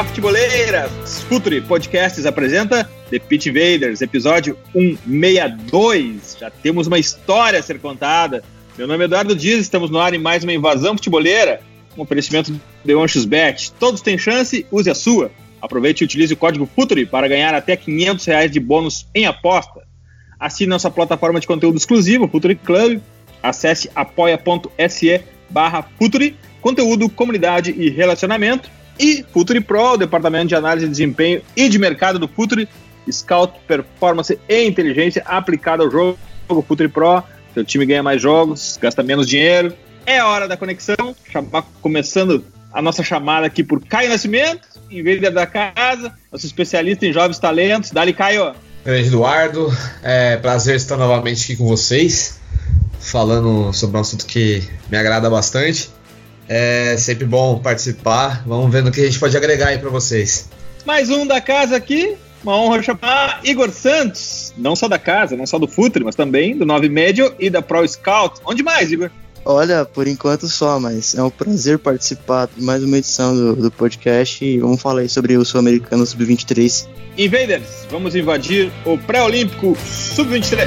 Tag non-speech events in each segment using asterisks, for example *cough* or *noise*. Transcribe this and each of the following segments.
Olá, futeboleiras! Futuri Podcasts apresenta The Pitch Invaders, episódio 162. Já temos uma história a ser contada. Meu nome é Eduardo Dias, estamos no ar em mais uma invasão futeboleira. Um oferecimento de Onchos Bet. Todos têm chance, use a sua. Aproveite e utilize o código FUTURI para ganhar até 500 reais de bônus em aposta. Assine nossa plataforma de conteúdo exclusivo, Futuri Club. Acesse apoia.se barra Futuri conteúdo, comunidade e relacionamento. E Futuri Pro, o departamento de análise de desempenho e de mercado do Futuri, Scout, Performance e Inteligência aplicada ao jogo. Futuri Pro, seu time ganha mais jogos, gasta menos dinheiro. É hora da conexão, começando a nossa chamada aqui por Caio Nascimento, invader da casa, nosso especialista em jovens talentos. Dali, Caio! Grande Eduardo, é prazer estar novamente aqui com vocês, falando sobre um assunto que me agrada bastante. É sempre bom participar. Vamos ver no que a gente pode agregar aí para vocês. Mais um da casa aqui. Uma honra chamar Igor Santos, não só da casa, não só do Futre, mas também do Nove Médio e da Pro Scout. Onde mais, Igor? Olha, por enquanto só, mas é um prazer participar de mais uma edição do, do podcast e vamos falar aí sobre o Sul-Americano Sub-23. Invaders, vamos invadir o Pré-Olímpico Sub-23.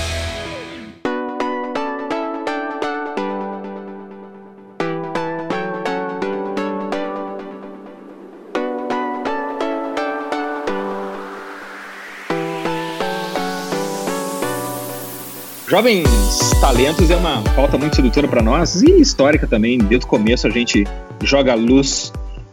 Jovens talentos é uma pauta muito sedutora para nós e histórica também. Desde o começo a gente joga luz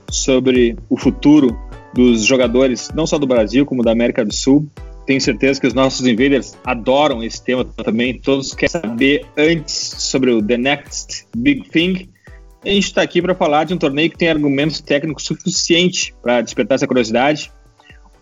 sobre o futuro dos jogadores, não só do Brasil, como da América do Sul. Tenho certeza que os nossos invaders adoram esse tema também. Todos querem saber antes sobre o The Next Big Thing. A gente está aqui para falar de um torneio que tem argumentos técnicos suficientes para despertar essa curiosidade.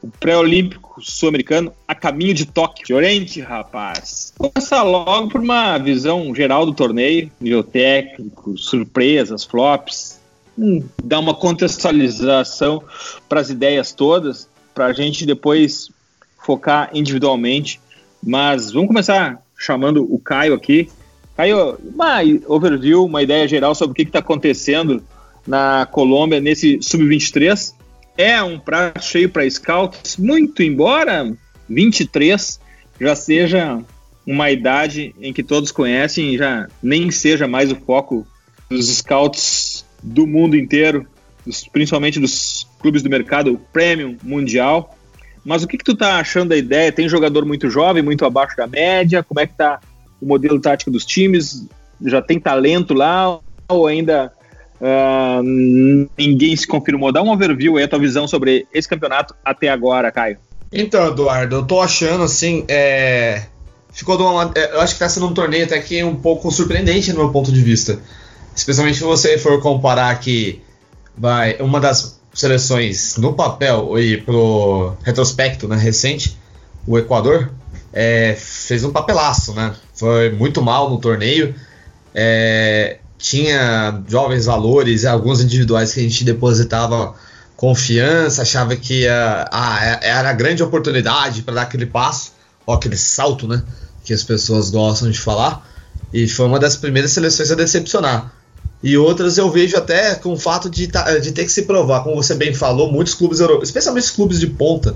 O pré-olímpico sul-americano a caminho de Tóquio. De Oriente, rapaz. Vou começar logo por uma visão geral do torneio, nível técnico, surpresas, flops. Hum, dar uma contextualização para as ideias todas, para a gente depois focar individualmente. Mas vamos começar chamando o Caio aqui. Caio, uma overview, uma ideia geral sobre o que está acontecendo na Colômbia nesse sub-23 é um prato cheio para scouts, muito embora 23 já seja uma idade em que todos conhecem e já nem seja mais o foco dos scouts do mundo inteiro, dos, principalmente dos clubes do mercado premium mundial. Mas o que, que tu tá achando da ideia? Tem jogador muito jovem, muito abaixo da média? Como é que tá o modelo tático dos times? Já tem talento lá ou ainda Uh, ninguém se confirmou. Dá um overview aí, a tua visão sobre esse campeonato até agora, Caio. Então, Eduardo, eu tô achando assim. É... Ficou uma... Eu acho que tá sendo um torneio até que um pouco surpreendente no meu ponto de vista. Especialmente se você for comparar que vai uma das seleções no papel e pro retrospecto né, recente, o Equador, é, fez um papelaço, né? Foi muito mal no torneio. É, tinha jovens valores e alguns individuais que a gente depositava confiança, achava que ah, é, era a grande oportunidade para dar aquele passo, ou aquele salto, né? Que as pessoas gostam de falar. E foi uma das primeiras seleções a decepcionar. E outras eu vejo até com o fato de, de ter que se provar, como você bem falou, muitos clubes especialmente os clubes de ponta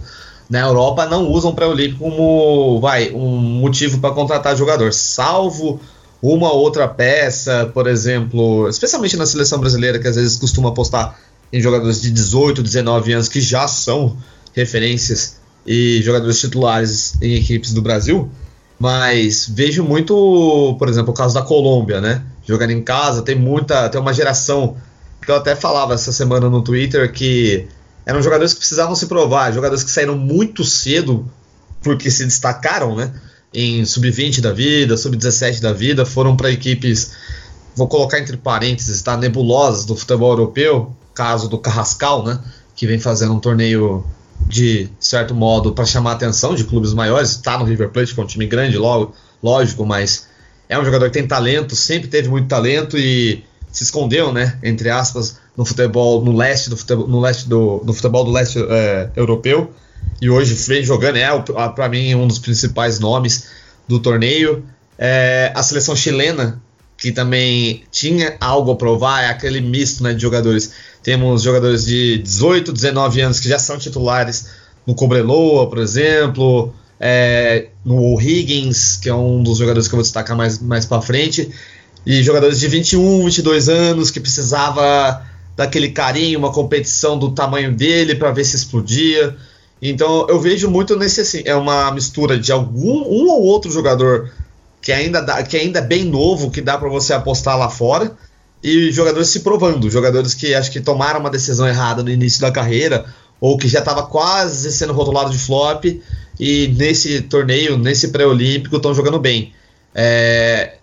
na Europa, não usam o pré-olímpico como vai, um motivo para contratar jogador, salvo uma outra peça, por exemplo, especialmente na seleção brasileira, que às vezes costuma apostar em jogadores de 18, 19 anos que já são referências e jogadores titulares em equipes do Brasil. Mas vejo muito, por exemplo, o caso da Colômbia, né? Jogando em casa, tem muita, tem uma geração que eu até falava essa semana no Twitter que eram jogadores que precisavam se provar, jogadores que saíram muito cedo porque se destacaram, né? Em sub-20 da vida, sub-17 da vida, foram para equipes, vou colocar entre parênteses, tá? Nebulosas do futebol europeu, caso do Carrascal, né? Que vem fazendo um torneio de certo modo para chamar a atenção de clubes maiores, está no River Plate, que é um time grande, logo, lógico, mas é um jogador que tem talento, sempre teve muito talento e se escondeu, né, entre aspas, no futebol no leste do futebol, no leste do, no futebol do leste é, europeu e hoje vem jogando é para mim um dos principais nomes do torneio. É, a seleção chilena que também tinha algo a provar é aquele misto né, de jogadores. Temos jogadores de 18, 19 anos que já são titulares no Cobreloa, por exemplo, é, no Higgins, que é um dos jogadores que eu vou destacar mais, mais para frente, e jogadores de 21, 22 anos que precisava daquele carinho, uma competição do tamanho dele para ver se explodia. Então eu vejo muito nesse assim, é uma mistura de algum um ou outro jogador que ainda dá, que ainda é bem novo, que dá para você apostar lá fora, e jogadores se provando, jogadores que acho que tomaram uma decisão errada no início da carreira ou que já estava quase sendo rotulado de flop e nesse torneio, nesse pré-olímpico, estão jogando bem. É,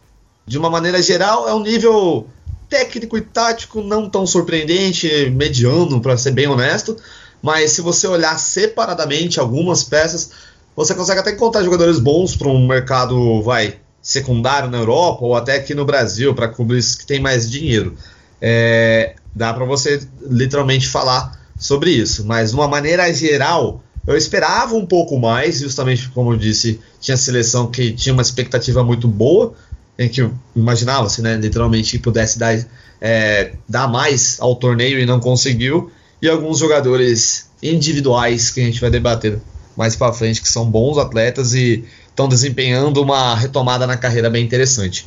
de uma maneira geral, é um nível técnico e tático não tão surpreendente, mediano, para ser bem honesto. Mas se você olhar separadamente algumas peças, você consegue até encontrar jogadores bons para um mercado, vai, secundário na Europa ou até aqui no Brasil, para clubes que têm mais dinheiro. É, dá para você literalmente falar sobre isso. Mas de uma maneira geral, eu esperava um pouco mais, justamente como eu disse, tinha seleção que tinha uma expectativa muito boa, em que imaginava-se, né, literalmente, que pudesse dar, é, dar mais ao torneio e não conseguiu, e alguns jogadores individuais que a gente vai debater mais para frente, que são bons atletas e estão desempenhando uma retomada na carreira bem interessante.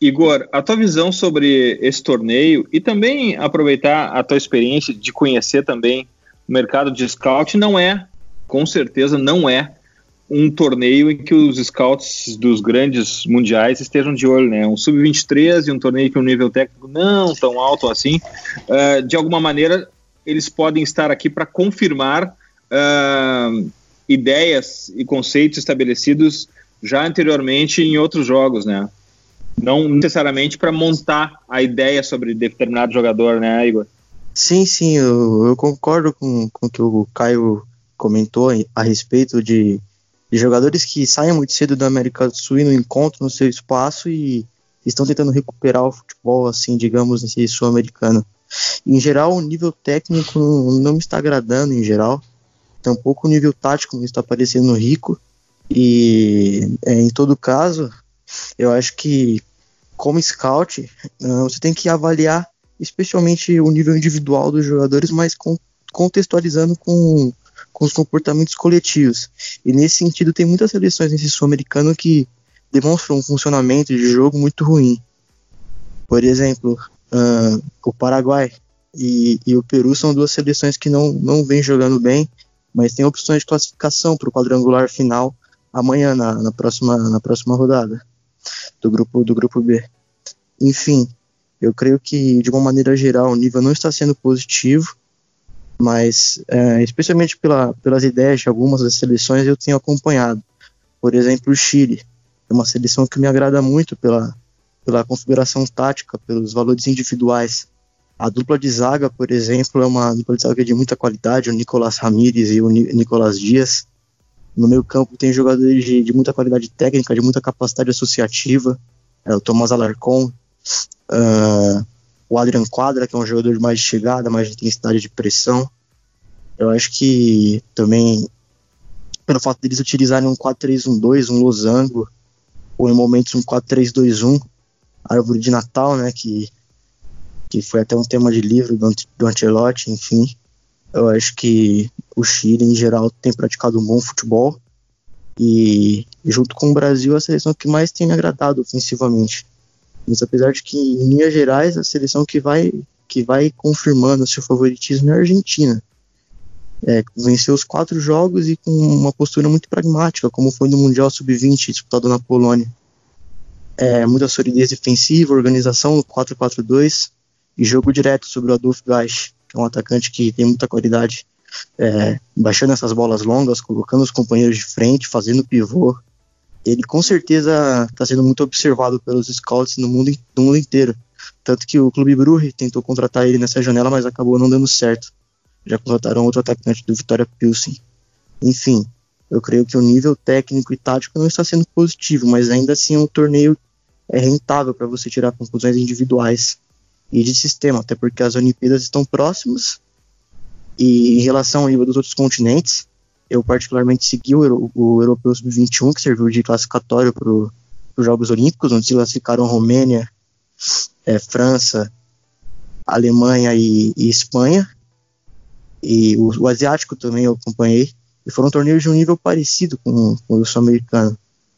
Igor, a tua visão sobre esse torneio e também aproveitar a tua experiência de conhecer também o mercado de scout não é, com certeza não é um torneio em que os scouts dos grandes mundiais estejam de olho, né? Um sub-23 e um torneio que o um nível técnico não tão alto assim, uh, de alguma maneira eles podem estar aqui para confirmar uh, ideias e conceitos estabelecidos já anteriormente em outros jogos, né? Não necessariamente para montar a ideia sobre determinado jogador, né, Igor? Sim, sim, eu, eu concordo com, com o que o Caio comentou a respeito de, de jogadores que saem muito cedo da América do Sul e não encontram o seu espaço e estão tentando recuperar o futebol, assim, digamos, sul-americano. Em geral, o nível técnico não me está agradando, em geral. Tampouco o nível tático me está parecendo rico. E, é, em todo caso, eu acho que, como scout, você tem que avaliar especialmente o nível individual dos jogadores, mas contextualizando com, com os comportamentos coletivos. E nesse sentido, tem muitas seleções nesse sul-americano que demonstram um funcionamento de jogo muito ruim. Por exemplo, uh, o Paraguai e, e, o Peru são duas seleções que não, não vêm jogando bem, mas tem opções de classificação para o quadrangular final amanhã, na, na, próxima, na próxima rodada do grupo, do grupo B. Enfim, eu creio que, de uma maneira geral, o nível não está sendo positivo, mas, é, especialmente pela, pelas ideias de algumas das seleções, eu tenho acompanhado. Por exemplo, o Chile. É uma seleção que me agrada muito pela, pela configuração tática, pelos valores individuais. A dupla de zaga, por exemplo, é uma dupla de zaga de muita qualidade, o Nicolás Ramírez e o Nicolás Dias. No meio campo tem jogadores de, de muita qualidade técnica, de muita capacidade associativa, é, o Tomás Alarcon, uh, o Adrian Quadra, que é um jogador mais de chegada, mais de intensidade de pressão. Eu acho que também, pelo fato deles utilizarem um 4-3-1-2, um losango, ou em momentos um 4-3-2-1, árvore de Natal, né, que, que foi até um tema de livro do, do Ancelotti, enfim. Eu acho que o Chile, em geral, tem praticado um bom futebol e, junto com o Brasil, a seleção que mais tem me agradado ofensivamente. Mas apesar de que, em linhas gerais, a seleção que vai, que vai confirmando seu favoritismo é a Argentina. É, venceu os quatro jogos e com uma postura muito pragmática, como foi no Mundial Sub-20 disputado na Polônia é, muita solidez defensiva, organização no 4-4-2 e jogo direto sobre o Adolfo Gás, que é um atacante que tem muita qualidade é, baixando essas bolas longas, colocando os companheiros de frente, fazendo pivô. Ele com certeza está sendo muito observado pelos scouts no mundo, no mundo inteiro. Tanto que o Clube Brugge tentou contratar ele nessa janela, mas acabou não dando certo. Já contrataram outro atacante do Vitória Pilsen. Enfim, eu creio que o nível técnico e tático não está sendo positivo, mas ainda assim é um torneio é rentável para você tirar conclusões individuais e de sistema, até porque as Olimpíadas estão próximas. E em relação ao nível dos outros continentes, eu particularmente segui o, o Europeu Sub-21, que serviu de classificatório para os Jogos Olímpicos, onde se classificaram Romênia, é, França, Alemanha e, e Espanha. E o, o, asiático também eu acompanhei. E foram torneios de um nível parecido com, com o sul-americano.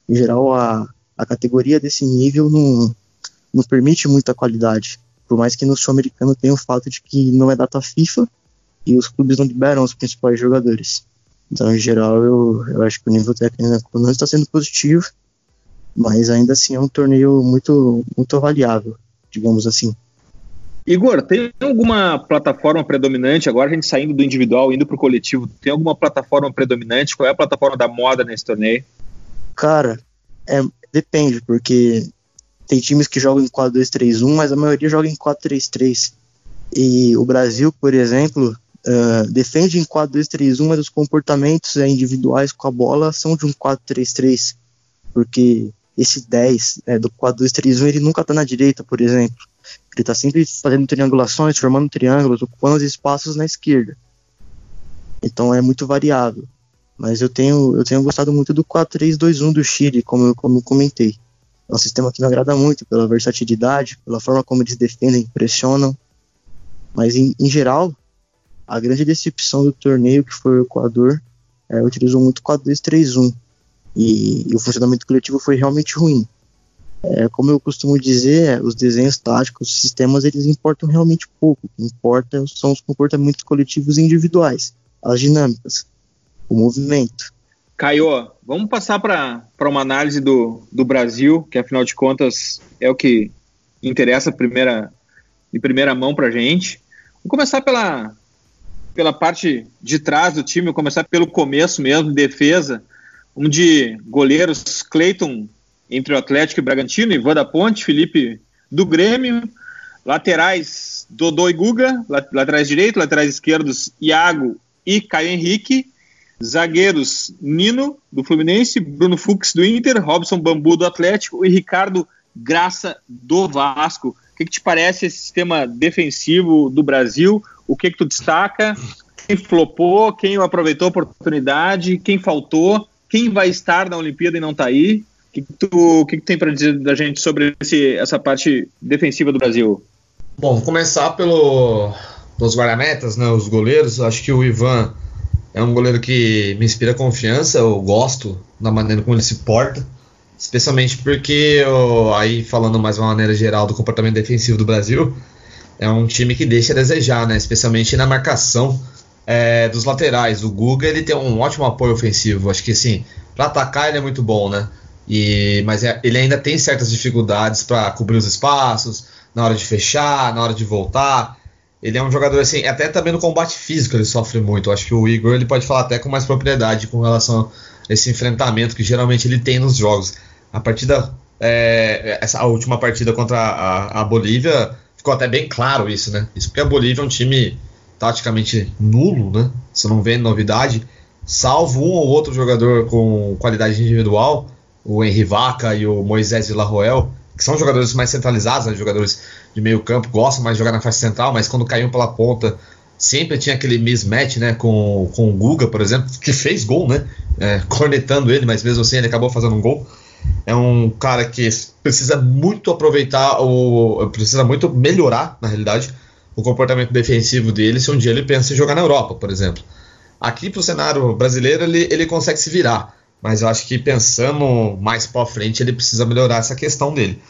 Em geral, a, a categoria desse nível não, não permite muita qualidade. Por mais que no sul-americano tenha o fato de que não é data FIFA e os clubes não liberam os principais jogadores. Então, em geral, eu, eu acho que o nível técnico não está sendo positivo, mas ainda assim é um torneio muito, muito avaliável, digamos assim. Igor, tem alguma plataforma predominante? Agora a gente saindo do individual, indo para o coletivo, tem alguma plataforma predominante? Qual é a plataforma da moda nesse torneio? Cara, é, depende, porque tem times que jogam em 4-2-3-1, mas a maioria joga em 4-3-3. E o Brasil, por exemplo, uh, defende em 4-2-3-1, mas os comportamentos uh, individuais com a bola são de um 4-3-3, porque esse 10 né, do 4-2-3-1 ele nunca está na direita, por exemplo. Ele está sempre fazendo triangulações, formando triângulos, ocupando os espaços na esquerda. Então é muito variável. Mas eu tenho, eu tenho gostado muito do 4-3-2-1 do Chile, como, como eu comentei. É um sistema que me agrada muito pela versatilidade, pela forma como eles defendem, pressionam. Mas em, em geral, a grande decepção do torneio, que foi o Equador, é, utilizou muito 4-2-3-1. E, e, o funcionamento coletivo foi realmente ruim. É, como eu costumo dizer, os desenhos táticos, os sistemas, eles importam realmente pouco. O que importa são os comportamentos coletivos e individuais, as dinâmicas, o movimento. Caio, vamos passar para uma análise do, do Brasil, que afinal de contas é o que interessa primeira, em primeira mão para a gente. Vamos começar pela, pela parte de trás do time, começar pelo começo mesmo, defesa. Um de goleiros, Cleiton entre o Atlético e Bragantino, Ivan da Ponte, Felipe do Grêmio, laterais Dodô e Guga, laterais direito, laterais esquerdos Iago e Caio Henrique, zagueiros Nino do Fluminense, Bruno Fux do Inter, Robson Bambu do Atlético e Ricardo Graça do Vasco. O que, que te parece esse sistema defensivo do Brasil? O que, que tu destaca? Quem flopou? Quem aproveitou a oportunidade? Quem faltou? Quem vai estar na Olimpíada e não está aí? Que, que tu, que, tem para dizer da gente sobre esse, essa parte defensiva do Brasil? Bom, vou começar pelo, pelos guarda-metas, né, os goleiros. Acho que o Ivan é um goleiro que me inspira confiança. Eu gosto da maneira como ele se porta, especialmente porque, eu, aí falando mais uma maneira geral do comportamento defensivo do Brasil, é um time que deixa a desejar, né, especialmente na marcação é, dos laterais. O Guga ele tem um ótimo apoio ofensivo. Acho que assim, para atacar ele é muito bom, né? E, mas é, ele ainda tem certas dificuldades para cobrir os espaços, na hora de fechar, na hora de voltar. Ele é um jogador assim, até também no combate físico ele sofre muito. Eu acho que o Igor ele pode falar até com mais propriedade com relação a esse enfrentamento que geralmente ele tem nos jogos. A partida, é, essa última partida contra a, a, Bolívia ficou até bem claro isso, né? Isso porque a Bolívia é um time taticamente nulo, né? Você não vê novidade, salvo um ou outro jogador com qualidade individual o Henry Vaca e o Moisés Villarroel, que são jogadores mais centralizados, né, jogadores de meio campo, gostam mais de jogar na faixa central, mas quando caíam pela ponta, sempre tinha aquele mismatch né, com, com o Guga, por exemplo, que fez gol, né? É, *laughs* cornetando ele, mas mesmo assim ele acabou fazendo um gol. É um cara que precisa muito aproveitar, o, precisa muito melhorar, na realidade, o comportamento defensivo dele se um dia ele pensa em jogar na Europa, por exemplo. Aqui para o cenário brasileiro ele, ele consegue se virar mas eu acho que pensando mais para frente ele precisa melhorar essa questão dele.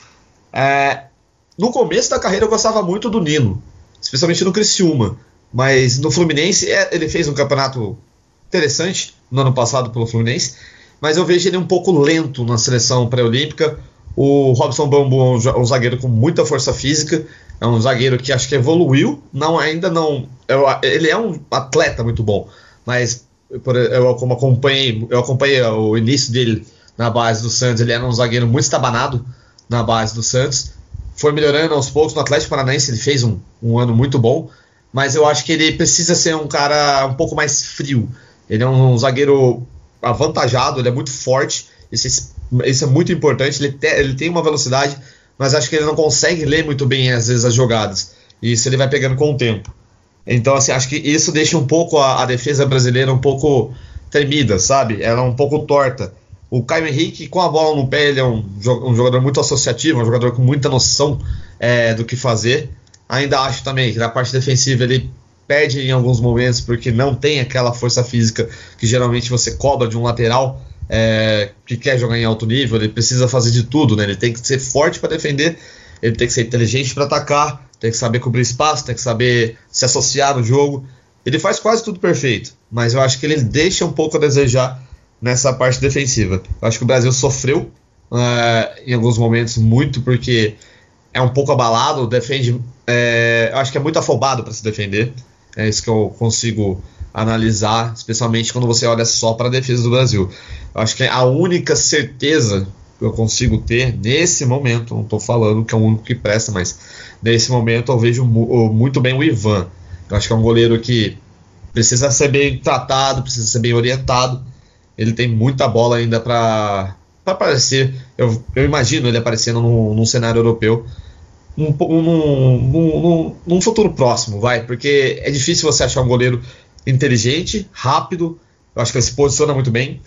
É, no começo da carreira eu gostava muito do Nino, especialmente no Criciúma, mas no Fluminense é, ele fez um campeonato interessante no ano passado pelo Fluminense, mas eu vejo ele um pouco lento na seleção pré-olímpica, O Robson Bambu é um zagueiro com muita força física, é um zagueiro que acho que evoluiu, não ainda não. Eu, ele é um atleta muito bom, mas eu como acompanhei, eu acompanhei o início dele na base do Santos, ele era um zagueiro muito estabanado na base do Santos. Foi melhorando aos poucos no Atlético Paranaense, ele fez um, um ano muito bom, mas eu acho que ele precisa ser um cara um pouco mais frio. Ele é um, um zagueiro avantajado, ele é muito forte, isso, isso é muito importante. Ele, te, ele tem uma velocidade, mas acho que ele não consegue ler muito bem, às vezes, as jogadas. E isso ele vai pegando com o tempo. Então, assim, acho que isso deixa um pouco a, a defesa brasileira um pouco tremida, sabe? Ela é um pouco torta. O Caio Henrique, com a bola no pé, ele é um, um jogador muito associativo, um jogador com muita noção é, do que fazer. Ainda acho também que na parte defensiva ele perde em alguns momentos porque não tem aquela força física que geralmente você cobra de um lateral é, que quer jogar em alto nível. Ele precisa fazer de tudo, né? Ele tem que ser forte para defender, ele tem que ser inteligente para atacar, tem que saber cobrir espaço, tem que saber se associar no jogo. Ele faz quase tudo perfeito, mas eu acho que ele deixa um pouco a desejar nessa parte defensiva. Eu acho que o Brasil sofreu uh, em alguns momentos muito porque é um pouco abalado, defende. É, eu acho que é muito afobado para se defender. É isso que eu consigo analisar, especialmente quando você olha só para a defesa do Brasil. Eu acho que a única certeza que eu consigo ter nesse momento, não estou falando que é o único que presta, mas nesse momento eu vejo muito bem o Ivan. Eu acho que é um goleiro que precisa ser bem tratado, precisa ser bem orientado ele tem muita bola ainda para aparecer. Eu, eu, imagino ele aparecendo num, num cenário europeu num, num, num, futuro próximo, vai, porque é difícil você achar um goleiro inteligente, rápido. Eu acho que ele se posiciona muito bem.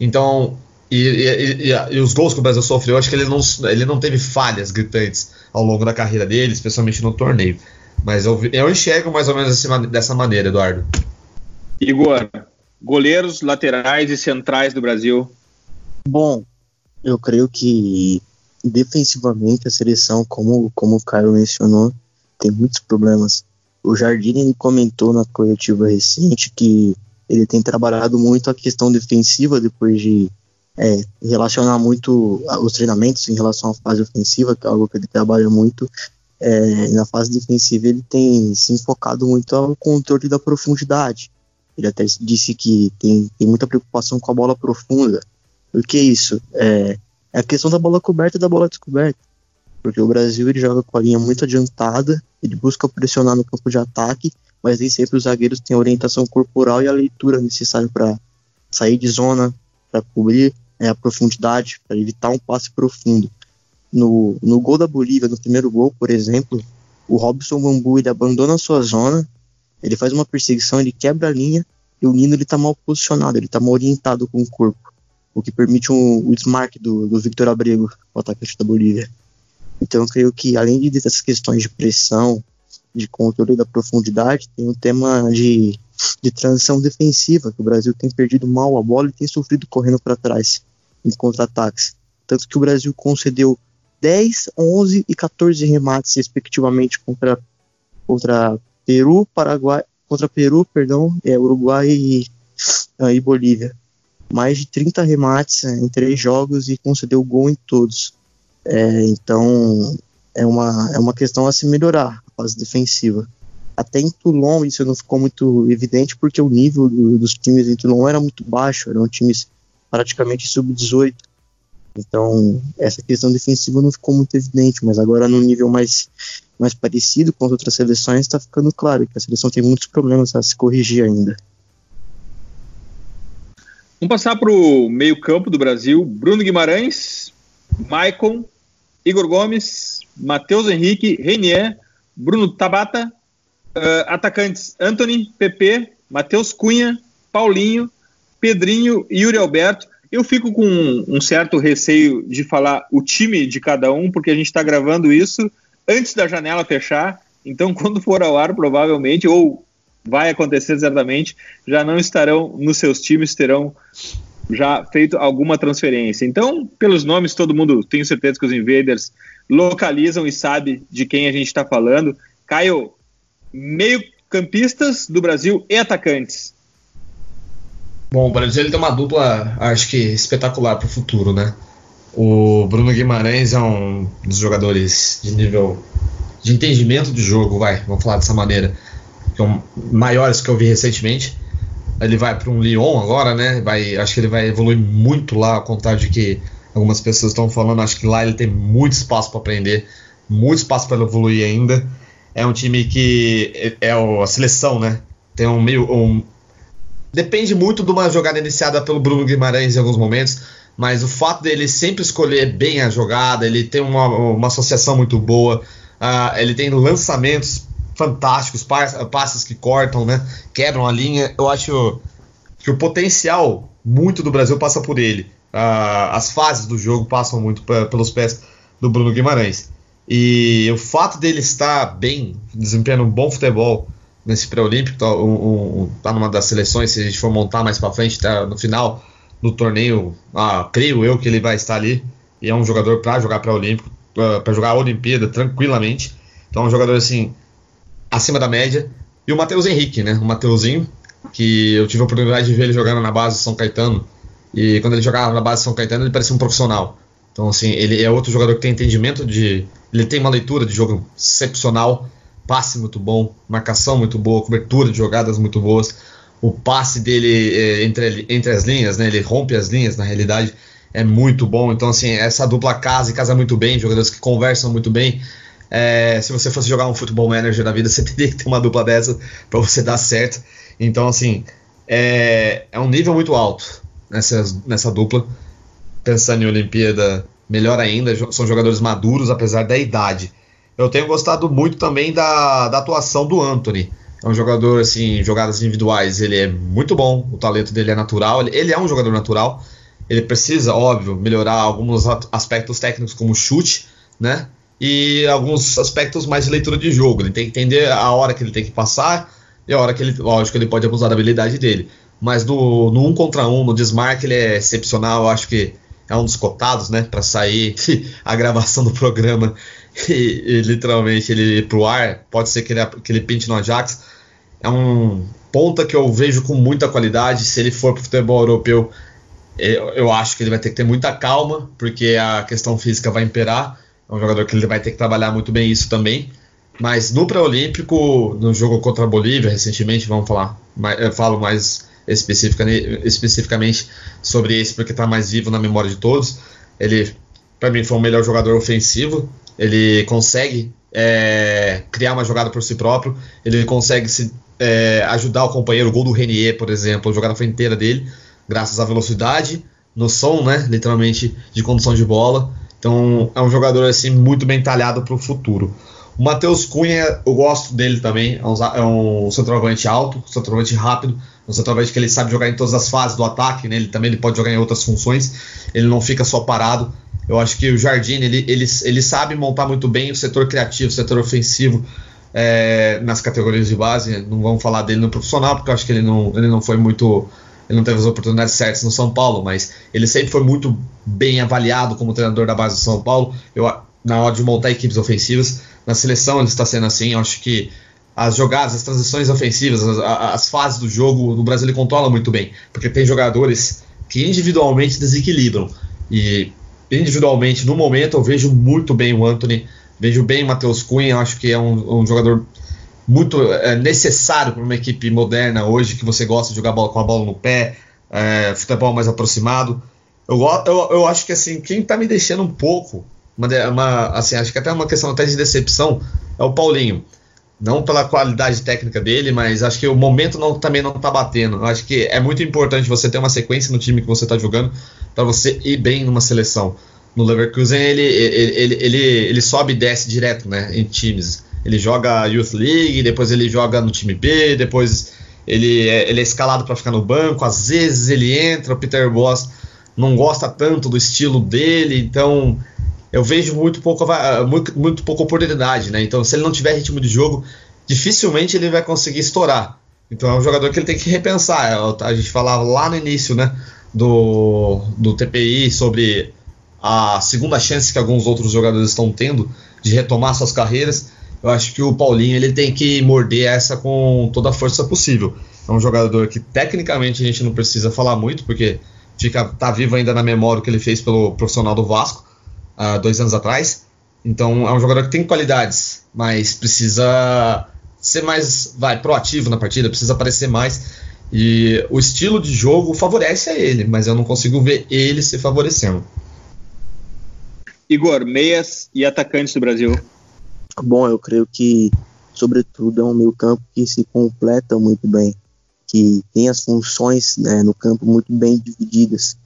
Então, e, e, e, e, os gols que o Brasil sofreu, eu acho que ele não, ele não teve falhas gritantes ao longo da carreira dele, especialmente no torneio. Mas eu, eu enxergo mais ou menos dessa maneira, Eduardo. Igor, goleiros, laterais e centrais do Brasil? Bom, eu creio que defensivamente a seleção, como, como o Caio mencionou, tem muitos problemas. O Jardine comentou na coletiva recente que ele tem trabalhado muito a questão defensiva depois de é, relacionar muito os treinamentos em relação à fase ofensiva, que é algo que ele trabalha muito. É, na fase defensiva ele tem se enfocado muito ao controle da profundidade. Ele até disse que tem, tem muita preocupação com a bola profunda. O que é isso? É, é a questão da bola coberta e da bola descoberta. Porque o Brasil ele joga com a linha muito adiantada, ele busca pressionar no campo de ataque, mas nem sempre os zagueiros têm a orientação corporal e a leitura necessária para sair de zona, para cobrir é, a profundidade, para evitar um passe profundo. No, no gol da Bolívia, no primeiro gol, por exemplo, o Robson Bambu ele abandona a sua zona, ele faz uma perseguição, ele quebra a linha e o Nino ele tá mal posicionado, ele tá mal orientado com o corpo, o que permite um, o desmarque do, do Victor Abrego, o atacante da Bolívia. Então eu creio que além de dessas questões de pressão, de controle da profundidade, tem um tema de, de transição defensiva, que o Brasil tem perdido mal a bola e tem sofrido correndo para trás em contra-ataques. Tanto que o Brasil concedeu 10, 11 e 14 remates, respectivamente, contra, contra Peru, Paraguai, contra Peru, perdão, é, Uruguai e, uh, e Bolívia. Mais de 30 remates é, em três jogos e concedeu gol em todos. É, então é uma, é uma questão a se melhorar a fase defensiva. Até em Toulon isso não ficou muito evidente porque o nível do, dos times em Toulon era muito baixo, eram times praticamente sub-18. Então, essa questão defensiva não ficou muito evidente, mas agora no nível mais mais parecido com as outras seleções, está ficando claro que a seleção tem muitos problemas a se corrigir ainda. Vamos passar para o meio-campo do Brasil: Bruno Guimarães, Maicon, Igor Gomes, Matheus Henrique, Renier, Bruno Tabata, uh, atacantes Anthony, PP, Matheus Cunha, Paulinho, Pedrinho e Yuri Alberto. Eu fico com um certo receio de falar o time de cada um, porque a gente está gravando isso antes da janela fechar. Então, *laughs* quando for ao ar, provavelmente, ou vai acontecer certamente, já não estarão nos seus times, terão já feito alguma transferência. Então, pelos nomes, todo mundo tenho certeza que os invaders localizam e sabe de quem a gente está falando. Caio, meio-campistas do Brasil e atacantes. Bom, o Brasil ele tem uma dupla, acho que espetacular para o futuro, né? O Bruno Guimarães é um dos jogadores de nível de entendimento de jogo, vai, vamos falar dessa maneira, que é um, maiores que eu vi recentemente. Ele vai para um Lyon agora, né? Vai, acho que ele vai evoluir muito lá, ao contrário de que algumas pessoas estão falando. Acho que lá ele tem muito espaço para aprender, muito espaço para evoluir ainda. É um time que é, é a seleção, né? Tem um meio. Um, depende muito de uma jogada iniciada pelo Bruno Guimarães em alguns momentos, mas o fato dele sempre escolher bem a jogada, ele tem uma, uma associação muito boa, uh, ele tem lançamentos fantásticos, passes que cortam, né? Quebram a linha. Eu acho que o potencial muito do Brasil passa por ele. Uh, as fases do jogo passam muito pelos pés do Bruno Guimarães. E o fato dele estar bem, desempenhando um bom futebol nesse pré-olímpico, tá, um, um, tá numa das seleções, se a gente for montar mais para frente, tá no final do torneio, ah, creio eu que ele vai estar ali. E é um jogador para jogar pré-olímpico, uh, para jogar a Olimpíada tranquilamente. Então é um jogador assim acima da média. E o Matheus Henrique, né? O Mateuzinho, que eu tive a oportunidade de ver ele jogando na base de São Caetano. E quando ele jogava na base de São Caetano, ele parecia um profissional. Então, assim, ele é outro jogador que tem entendimento de. Ele tem uma leitura de jogo excepcional, passe muito bom, marcação muito boa, cobertura de jogadas muito boas. O passe dele é, entre, entre as linhas, né? Ele rompe as linhas, na realidade, é muito bom. Então, assim, essa dupla casa e casa muito bem, jogadores que conversam muito bem. É, se você fosse jogar um futebol manager da vida, *laughs* você teria que ter uma dupla dessa para você dar certo. Então, assim, é, é um nível muito alto nessa, nessa dupla. Pensando em Olimpíada, melhor ainda, são jogadores maduros, apesar da idade. Eu tenho gostado muito também da, da atuação do Anthony. É um jogador, assim, jogadas individuais, ele é muito bom, o talento dele é natural, ele, ele é um jogador natural. Ele precisa, óbvio, melhorar alguns aspectos técnicos, como chute, né? e alguns aspectos mais de leitura de jogo. Ele tem que entender a hora que ele tem que passar e a hora que ele, lógico, ele pode abusar da habilidade dele. Mas no, no um contra um, no desmarque, ele é excepcional. Eu acho que é um dos cotados, né, para sair *laughs* a gravação do programa e, e, literalmente ele ir pro ar. Pode ser que ele, que ele pinte no Ajax. É um ponta que eu vejo com muita qualidade. Se ele for pro futebol europeu, eu, eu acho que ele vai ter que ter muita calma, porque a questão física vai imperar é um jogador que ele vai ter que trabalhar muito bem isso também. Mas no pré-olímpico, no jogo contra a Bolívia, recentemente, vamos falar, eu falo mais especificamente sobre esse porque está mais vivo na memória de todos. Ele, para mim, foi o melhor jogador ofensivo. Ele consegue é, criar uma jogada por si próprio. Ele consegue se, é, ajudar o companheiro. O gol do Renier, por exemplo, a jogada foi inteira dele, graças à velocidade, noção, né, literalmente, de condução de bola. Então é um jogador assim muito bem talhado para o futuro. O Matheus Cunha, eu gosto dele também, é um, é um centroavante alto, centroavante rápido, um centroavante que ele sabe jogar em todas as fases do ataque, né? ele também ele pode jogar em outras funções, ele não fica só parado. Eu acho que o Jardim ele, ele, ele sabe montar muito bem o setor criativo, o setor ofensivo é, nas categorias de base. Não vamos falar dele no profissional, porque eu acho que ele não, ele não foi muito ele não teve as oportunidades certas no São Paulo, mas ele sempre foi muito bem avaliado como treinador da base do São Paulo. Eu, na hora de montar equipes ofensivas, na seleção ele está sendo assim. Eu acho que as jogadas, as transições ofensivas, as, as fases do jogo, no Brasil ele controla muito bem, porque tem jogadores que individualmente desequilibram. E individualmente, no momento, eu vejo muito bem o Anthony, vejo bem o Matheus Cunha, acho que é um, um jogador muito é, necessário para uma equipe moderna hoje que você gosta de jogar bola com a bola no pé, é, futebol mais aproximado. Eu, eu, eu acho que assim, quem está me deixando um pouco, uma, uma, assim, acho que até uma questão até de decepção, é o Paulinho. Não pela qualidade técnica dele, mas acho que o momento não, também não está batendo. Acho que é muito importante você ter uma sequência no time que você está jogando para você ir bem numa seleção. No Leverkusen ele, ele, ele, ele, ele sobe e desce direto né, em times. Ele joga Youth League, depois ele joga no time B, depois ele é, ele é escalado para ficar no banco, às vezes ele entra, o Peter Boss não gosta tanto do estilo dele, então eu vejo muito pouco, muito, muito pouca oportunidade, né? Então, se ele não tiver ritmo de jogo, dificilmente ele vai conseguir estourar. Então é um jogador que ele tem que repensar. É, a gente falava lá no início, né, do, do TPI sobre a segunda chance que alguns outros jogadores estão tendo de retomar suas carreiras eu acho que o Paulinho ele tem que morder essa com toda a força possível. É um jogador que tecnicamente a gente não precisa falar muito, porque fica tá vivo ainda na memória o que ele fez pelo profissional do Vasco há dois anos atrás. Então é um jogador que tem qualidades, mas precisa ser mais vai proativo na partida, precisa aparecer mais. E o estilo de jogo favorece a ele, mas eu não consigo ver ele se favorecendo. Igor, meias e atacantes do Brasil. Bom, eu creio que, sobretudo, é um meio campo que se completa muito bem, que tem as funções né, no campo muito bem divididas.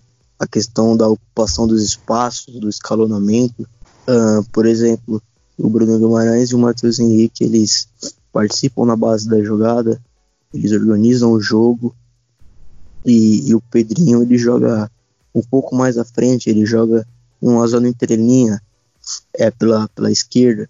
A questão da ocupação dos espaços, do escalonamento. Uh, por exemplo, o Bruno Guimarães e o Matheus Henrique, eles participam na base da jogada, eles organizam o jogo e, e, o Pedrinho ele joga um pouco mais à frente, ele joga em uma zona entrelinha é pela, pela esquerda,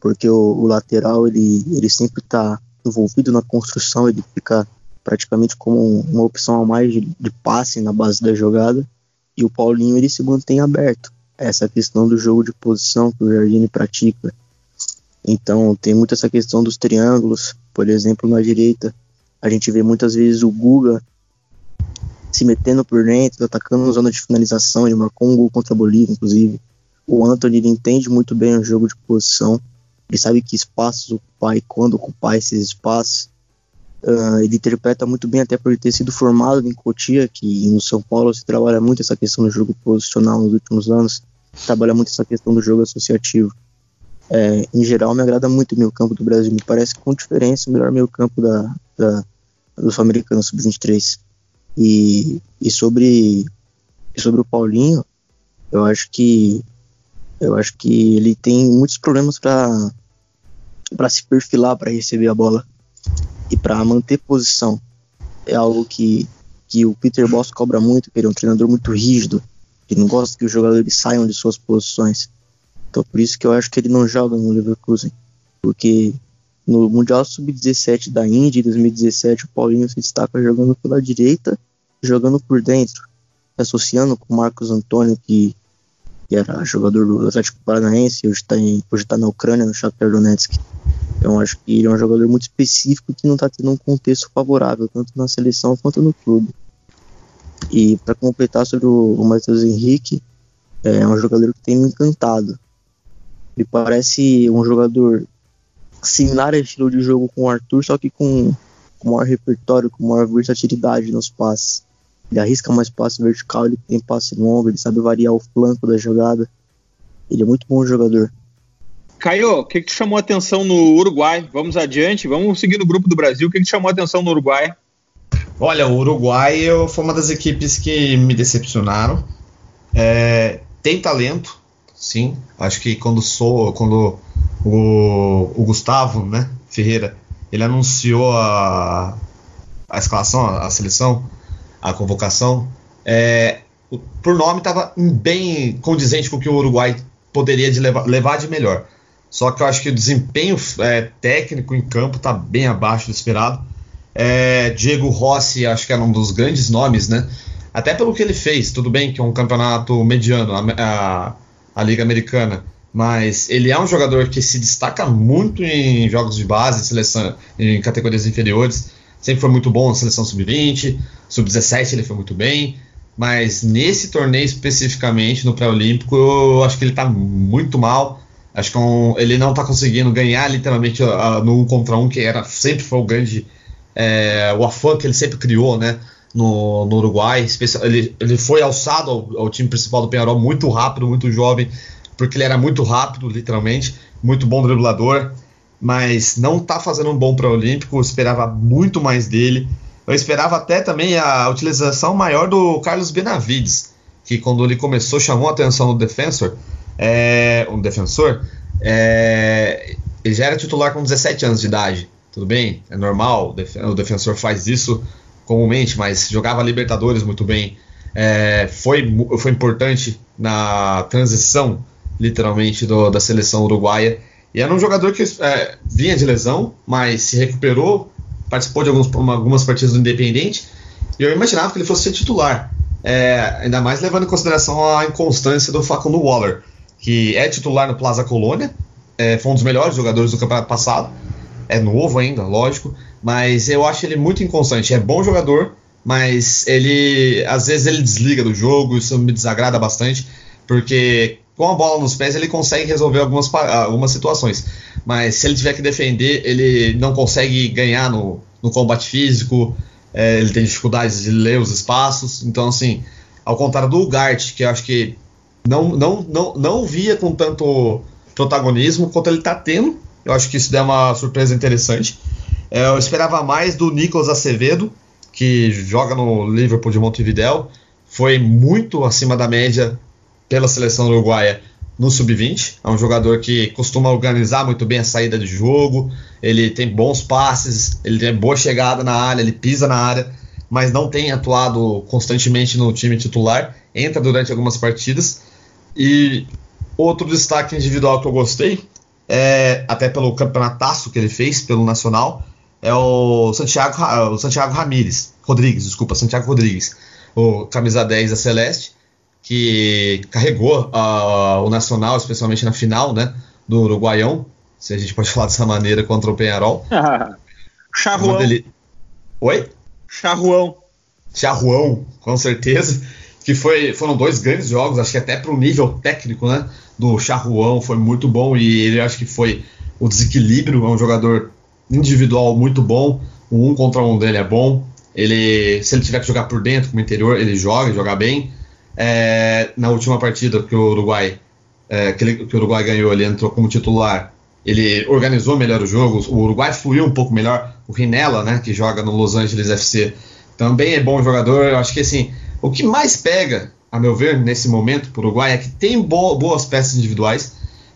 porque o, o lateral ele, ele sempre está envolvido na construção, ele fica praticamente como uma opção a mais de, de passe na base da jogada e o Paulinho ele se mantém aberto. Essa questão do jogo de posição que o Jardine pratica. Então tem muito essa questão dos triângulos, por exemplo, na direita a gente vê muitas vezes o Guga se metendo por dentro, atacando na zona de finalização. Ele marcou um gol contra a Bolívia, inclusive. O Anthony ele entende muito bem o jogo de posição. Ele sabe que espaços ocupar e quando ocupar esses espaços. Uh, ele interpreta muito bem, até por ter sido formado em Cotia, que no São Paulo se trabalha muito essa questão do jogo posicional nos últimos anos. Trabalha muito essa questão do jogo associativo. É, em geral, me agrada muito o meio campo do Brasil. Me parece com diferença o melhor meio campo da, da, do Sul-Americano Sub-23. E, e sobre, sobre o Paulinho, eu acho que eu acho que ele tem muitos problemas para se perfilar para receber a bola e para manter posição. É algo que, que o Peter Boss cobra muito, ele é um treinador muito rígido, que não gosta que os jogadores saiam de suas posições. Então por isso que eu acho que ele não joga no Leverkusen, porque no Mundial Sub-17 da Indy, 2017, o Paulinho se destaca jogando pela direita, jogando por dentro, associando com o Marcos Antônio, que, que era jogador do Atlético Paranaense, hoje está tá na Ucrânia, no Shakhtar Donetsk. Então acho que ele é um jogador muito específico que não está tendo um contexto favorável, tanto na seleção quanto no clube. E para completar sobre o, o Matheus Henrique, é um jogador que tem me encantado. Ele parece um jogador similar a estilo de jogo com o Arthur, só que com, com maior repertório, com maior versatilidade nos passes. Ele arrisca mais passe vertical, ele tem passe longo, ele sabe variar o flanco da jogada. Ele é muito bom jogador. Caio, o que, que te chamou a atenção no Uruguai? Vamos adiante, vamos seguir no grupo do Brasil. O que, que te chamou a atenção no Uruguai? Olha, o Uruguai foi uma das equipes que me decepcionaram. É, tem talento, sim. Acho que quando sou, quando o, o Gustavo né, Ferreira ele anunciou a, a escalação, a, seleção, a convocação, é, por nome estava bem condizente com o que o Uruguai poderia de levar, levar de melhor. Só que eu acho que o desempenho é, técnico em campo está bem abaixo do esperado. É, Diego Rossi, acho que era um dos grandes nomes, né? Até pelo que ele fez, tudo bem que é um campeonato mediano, a, a, a Liga Americana mas ele é um jogador que se destaca muito em jogos de base, seleção, em categorias inferiores. Sempre foi muito bom na seleção sub-20, sub-17 ele foi muito bem, mas nesse torneio especificamente, no pré-olímpico, eu acho que ele está muito mal. Acho que um, ele não está conseguindo ganhar literalmente uh, no um contra um, que era sempre foi o grande é, o afã que ele sempre criou, né? No, no Uruguai, ele, ele foi alçado ao, ao time principal do Penharol muito rápido, muito jovem, porque ele era muito rápido, literalmente, muito bom driblador, mas não está fazendo um bom pré-olímpico, eu esperava muito mais dele. Eu esperava até também a utilização maior do Carlos Benavides, que quando ele começou chamou a atenção do defensor, é, um defensor, é, ele já era titular com 17 anos de idade, tudo bem, é normal, o defensor faz isso comumente, mas jogava Libertadores muito bem, é, foi, foi importante na transição literalmente, do, da seleção uruguaia. E era um jogador que é, vinha de lesão, mas se recuperou, participou de alguns, algumas partidas do Independente, e eu imaginava que ele fosse ser titular. É, ainda mais levando em consideração a inconstância do Facundo Waller, que é titular no Plaza Colônia, é, foi um dos melhores jogadores do campeonato passado, é novo ainda, lógico, mas eu acho ele muito inconstante. É bom jogador, mas ele às vezes ele desliga do jogo, isso me desagrada bastante, porque com a bola nos pés ele consegue resolver algumas, algumas situações, mas se ele tiver que defender, ele não consegue ganhar no, no combate físico, é, ele tem dificuldades de ler os espaços, então assim, ao contrário do Ugart, que eu acho que não, não, não, não via com tanto protagonismo quanto ele está tendo, eu acho que isso deu uma surpresa interessante. É, eu esperava mais do Nicolas Acevedo, que joga no Liverpool de Montevideo, foi muito acima da média pela seleção uruguaia no sub-20. É um jogador que costuma organizar muito bem a saída de jogo, ele tem bons passes, ele tem boa chegada na área, ele pisa na área, mas não tem atuado constantemente no time titular, entra durante algumas partidas. E outro destaque individual que eu gostei, é, até pelo campeonataço que ele fez pelo Nacional, é o Santiago, o Santiago Ramírez, Rodrigues, desculpa, Santiago Rodrigues, o camisa 10 da Celeste, que carregou uh, o Nacional, especialmente na final, né, do Uruguaião, se a gente pode *laughs* falar dessa maneira, contra o Penharol. *laughs* Charruão. Oi? Charruão. Charruão, com certeza. Que foi, foram dois grandes jogos, acho que até para o nível técnico, né, do Charruão foi muito bom e ele acho que foi o desequilíbrio, é um jogador individual muito bom, o um contra um dele é bom. Ele, se ele tiver que jogar por dentro, como interior, ele joga, joga bem. É, na última partida que o Uruguai é, que, ele, que, o Uruguai ganhou, ele entrou como titular. Ele organizou melhor os jogos. O Uruguai fluiu um pouco melhor. O Rinella, né, que joga no Los Angeles FC, também é bom jogador. Eu acho que assim, o que mais pega, a meu ver, nesse momento para o Uruguai é que tem bo boas peças individuais,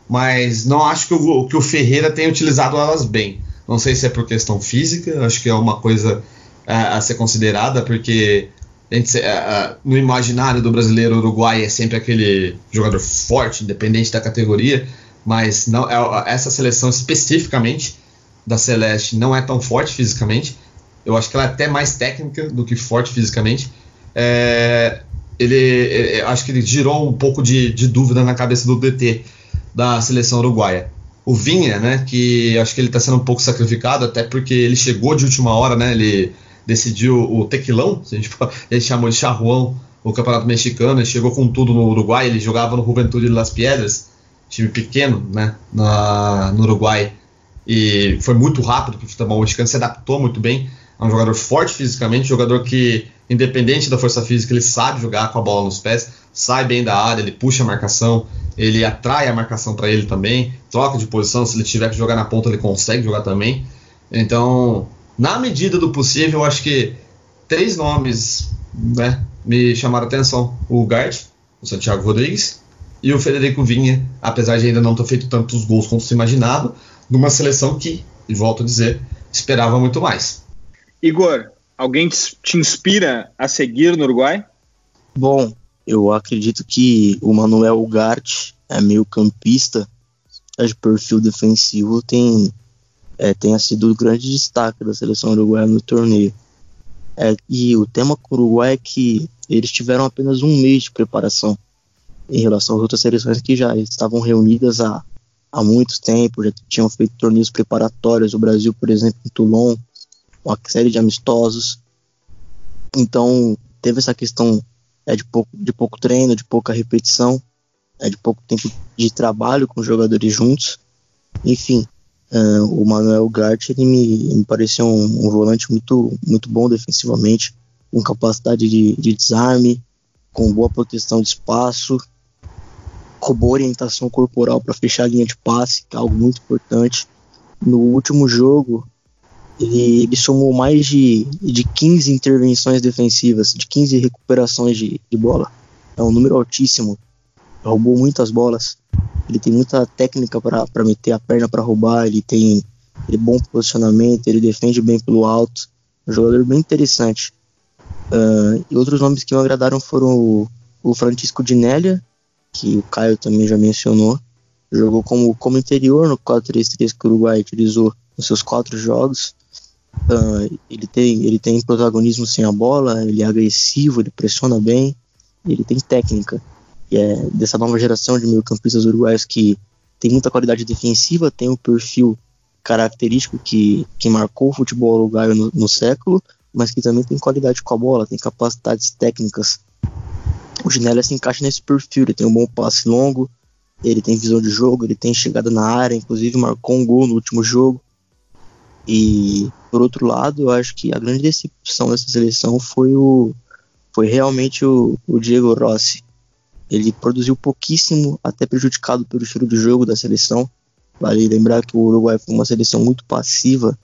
mas não acho que o, que o Ferreira tenha utilizado elas bem. Não sei se é por questão física, acho que é uma coisa a, a ser considerada, porque gente, a, no imaginário do brasileiro, Uruguai é sempre aquele jogador forte, independente da categoria, mas não é, essa seleção especificamente da Celeste não é tão forte fisicamente. Eu acho que ela é até mais técnica do que forte fisicamente. É, ele, ele, acho que ele girou um pouco de, de dúvida na cabeça do DT da seleção uruguaia o Vinha, né? Que acho que ele está sendo um pouco sacrificado, até porque ele chegou de última hora, né? Ele decidiu o tequilão, *laughs* a gente, gente chamou de charruão, o campeonato mexicano, ele chegou com tudo no Uruguai, ele jogava no Juventude de Las Piedras, time pequeno, né? Na, no Uruguai. E foi muito rápido para o futebol mexicano, se adaptou muito bem. É um jogador forte fisicamente, jogador que, independente da força física, ele sabe jogar com a bola nos pés, sai bem da área, ele puxa a marcação, ele atrai a marcação para ele também, troca de posição, se ele tiver que jogar na ponta, ele consegue jogar também. Então, na medida do possível, eu acho que três nomes né, me chamaram a atenção: o Gart, o Santiago Rodrigues e o Federico Vinha, apesar de ainda não ter feito tantos gols quanto se imaginava, numa seleção que, volto a dizer, esperava muito mais. Igor, alguém te inspira a seguir no Uruguai? Bom, eu acredito que o Manuel Ugarte é meio campista, é de perfil defensivo, tem é, tenha sido o grande destaque da seleção uruguaia no torneio. É, e o tema com o Uruguai é que eles tiveram apenas um mês de preparação em relação às outras seleções que já estavam reunidas há, há muito tempo, já tinham feito torneios preparatórios. O Brasil, por exemplo, em Toulon, uma série de amistosos. Então, teve essa questão é de pouco, de pouco treino, de pouca repetição, é de pouco tempo de trabalho com os jogadores juntos. Enfim, uh, o Manuel Gart ele me, me pareceu um, um, volante muito, muito bom defensivamente, com capacidade de, de desarme, com boa proteção de espaço, com boa orientação corporal para fechar a linha de passe, que é algo muito importante. No último jogo, ele, ele somou mais de, de 15 intervenções defensivas, de 15 recuperações de, de bola. É um número altíssimo. Roubou muitas bolas. Ele tem muita técnica para meter a perna para roubar. Ele tem ele bom posicionamento. Ele defende bem pelo alto. É um jogador bem interessante. Uh, e outros nomes que me agradaram foram o, o Francisco Dinélia, que o Caio também já mencionou. Jogou como, como interior no 4-3-3 que o Uruguai utilizou nos seus quatro jogos. Uh, ele, tem, ele tem protagonismo sem a bola, ele é agressivo, ele pressiona bem, ele tem técnica. E é dessa nova geração de meio-campistas uruguaios que tem muita qualidade defensiva, tem um perfil característico que, que marcou o futebol uruguaio no, no século, mas que também tem qualidade com a bola, tem capacidades técnicas. O Ginella se encaixa nesse perfil, ele tem um bom passe longo, ele tem visão de jogo, ele tem chegada na área, inclusive marcou um gol no último jogo. E por outro lado, eu acho que a grande decepção dessa seleção foi o foi realmente o, o Diego Rossi. Ele produziu pouquíssimo, até prejudicado pelo estilo de jogo da seleção. Vale lembrar que o Uruguai foi uma seleção muito passiva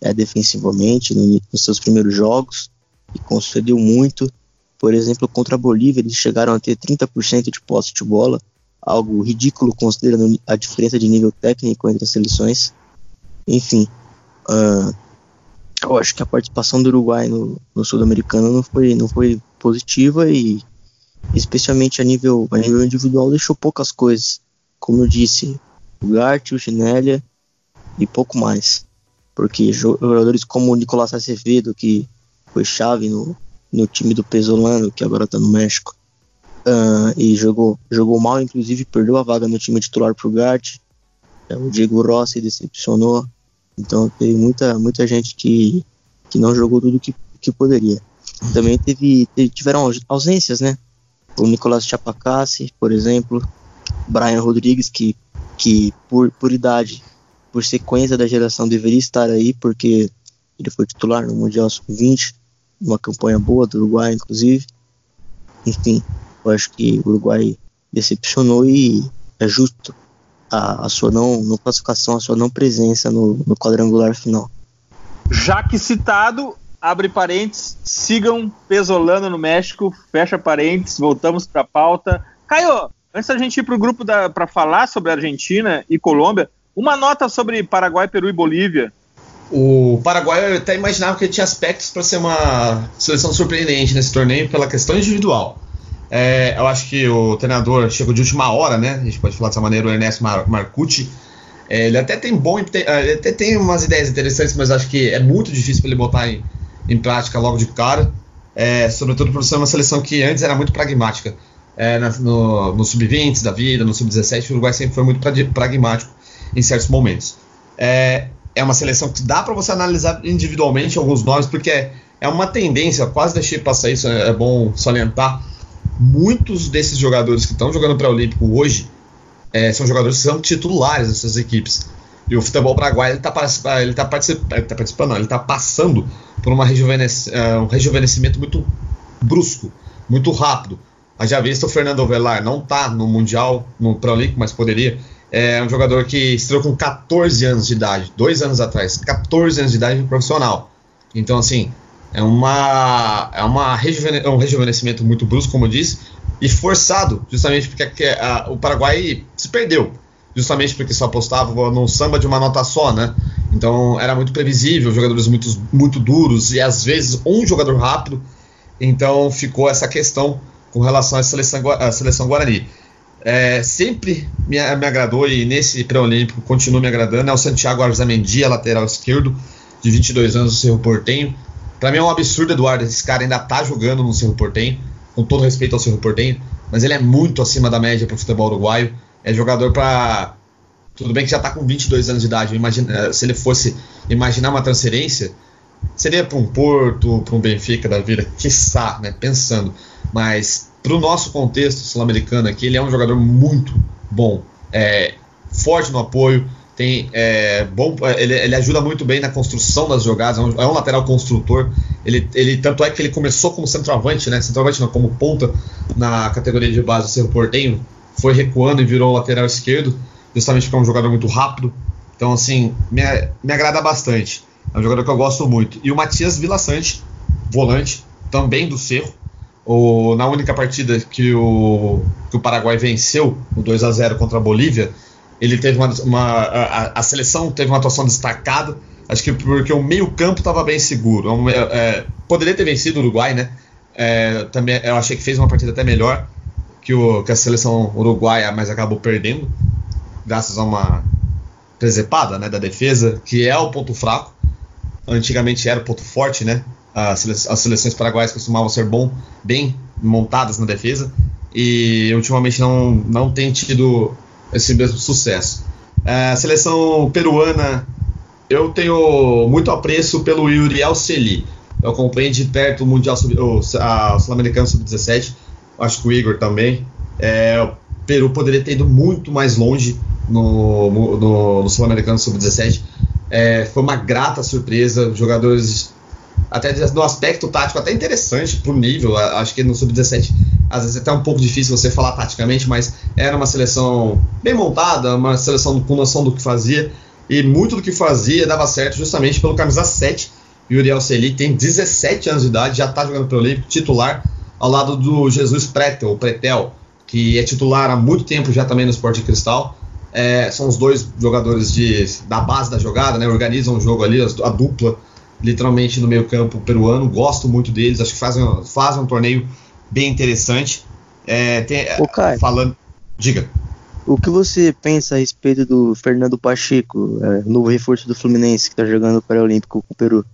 é, defensivamente no, nos seus primeiros jogos e concedeu muito. Por exemplo, contra a Bolívia, eles chegaram a ter 30% de posse de bola, algo ridículo considerando a diferença de nível técnico entre as seleções. Enfim, uh, eu acho que a participação do Uruguai no, no Sul-Americano não foi, não foi positiva e, especialmente a nível, a nível individual, deixou poucas coisas. Como eu disse, o Gart, o Ginélia e pouco mais. Porque jogadores como o Nicolás Acevedo, que foi chave no, no time do Pesolano, que agora está no México, uh, e jogou, jogou mal, inclusive perdeu a vaga no time titular pro Gart. É, o Diego Rossi decepcionou. Então teve muita, muita gente que, que não jogou tudo que, que poderia. Também teve, teve tiveram ausências, né? O Nicolas Chapacassi, por exemplo, Brian Rodrigues, que, que por, por idade, por sequência da geração, deveria estar aí, porque ele foi titular no Mundial Sub-20, uma campanha boa do Uruguai, inclusive. Enfim, eu acho que o Uruguai decepcionou e é justo a, a sua não, não, classificação, a sua não presença no, no quadrangular final. Já que citado, abre parênteses, sigam Pesolano no México, fecha parênteses, voltamos para a pauta. Caio, antes da gente ir para o grupo para falar sobre Argentina e Colômbia, uma nota sobre Paraguai, Peru e Bolívia. O Paraguai eu até imaginava que ele tinha aspectos para ser uma seleção surpreendente nesse torneio pela questão individual. É, eu acho que o treinador chegou de última hora, né? A gente pode falar dessa maneira, o Ernesto Mar Marcucci. É, ele até tem bom, ele até tem umas ideias interessantes, mas acho que é muito difícil para ele botar em, em prática logo de cara. É, sobretudo por ser uma seleção que antes era muito pragmática. É, no, no sub-20 da vida, no sub-17, o Uruguai sempre foi muito pragmático em certos momentos. É, é uma seleção que dá para você analisar individualmente alguns nomes, porque é, é uma tendência, quase deixei passar isso, é, é bom salientar muitos desses jogadores que estão jogando para o Olímpico hoje é, são jogadores que são titulares dessas equipes. E o futebol paraguaio está ele tá participando, ele tá participando, não, ele está passando por uma uh, um rejuvenescimento muito brusco, muito rápido. A já visto o Fernando Velar não está no Mundial, no Pro mas poderia. É um jogador que estreou com 14 anos de idade, dois anos atrás, 14 anos de idade profissional. Então, assim, é, uma, é uma rejuvene, é um rejuvenescimento muito brusco, como eu disse, e forçado, justamente porque a, a, o Paraguai se perdeu, justamente porque só apostava no samba de uma nota só, né? Então era muito previsível, jogadores muito, muito duros e às vezes um jogador rápido. Então ficou essa questão com relação à seleção, à seleção Guarani. É, sempre me, me, agradou e nesse pré-olímpico continua me agradando é o Santiago Arzamendi, lateral esquerdo, de 22 anos do Cerro Portenho. Pra mim é um absurdo, Eduardo, esse cara ainda tá jogando no Cerro Portenho, com todo respeito ao Cerro Portenho, mas ele é muito acima da média pro futebol uruguaio. É jogador para Tudo bem que já tá com 22 anos de idade, imagina, eh, se ele fosse imaginar uma transferência, seria para um Porto, para um Benfica da vida, quiçá, né, pensando. Mas para o nosso contexto sul-americano aqui, ele é um jogador muito bom, é, forte no apoio, tem é, bom, ele, ele, ajuda muito bem na construção das jogadas, é um, é um, lateral construtor. Ele, ele tanto é que ele começou como centroavante, né? Centroavante não, como ponta na categoria de base do Cerro Portenho, foi recuando e virou lateral esquerdo, justamente porque é um jogador muito rápido. Então, assim, me, me agrada bastante. É um jogador que eu gosto muito. E o Matias Vilaçante, volante, também do Cerro. O, na única partida que o, que o Paraguai venceu, o 2 a 0 contra a Bolívia, ele teve uma, uma a, a, seleção teve uma atuação destacada. Acho que porque o meio campo estava bem seguro. É, é, poderia ter vencido o Uruguai, né? É, também eu achei que fez uma partida até melhor que, o, que a seleção uruguaia, mas acabou perdendo graças a uma presepada né, da defesa, que é o ponto fraco. Antigamente era o ponto forte, né? As, as seleções paraguaias costumavam ser bom, bem montadas na defesa e ultimamente não, não tem tido esse mesmo sucesso. É, a seleção peruana, eu tenho muito apreço pelo Yuri Alceli. Eu acompanhei de perto o Mundial Sul-Americano Sub-17. Acho que o Igor também. É, o Peru poderia ter ido muito mais longe no, no, no Sul-Americano Sub-17. É, foi uma grata surpresa. Jogadores, até no aspecto tático, até interessante pro nível. Acho que no Sub-17 às vezes é até um pouco difícil você falar taticamente, mas era uma seleção bem montada, uma seleção com noção do que fazia. E muito do que fazia dava certo justamente pelo camisa 7. E o Uriel Celi tem 17 anos de idade, já está jogando pelo Olímpico, titular, ao lado do Jesus Pretel, Pretel, que é titular há muito tempo já também no Esporte Cristal. É, são os dois jogadores de, da base da jogada, né? Organizam o jogo ali, a dupla, literalmente no meio campo peruano. Gosto muito deles, acho que fazem, fazem um torneio bem interessante. É, tem, Ô, Caio, falando, diga. O que você pensa a respeito do Fernando Pacheco, é, novo reforço do Fluminense que está jogando o Pré-Olímpico com o Peru?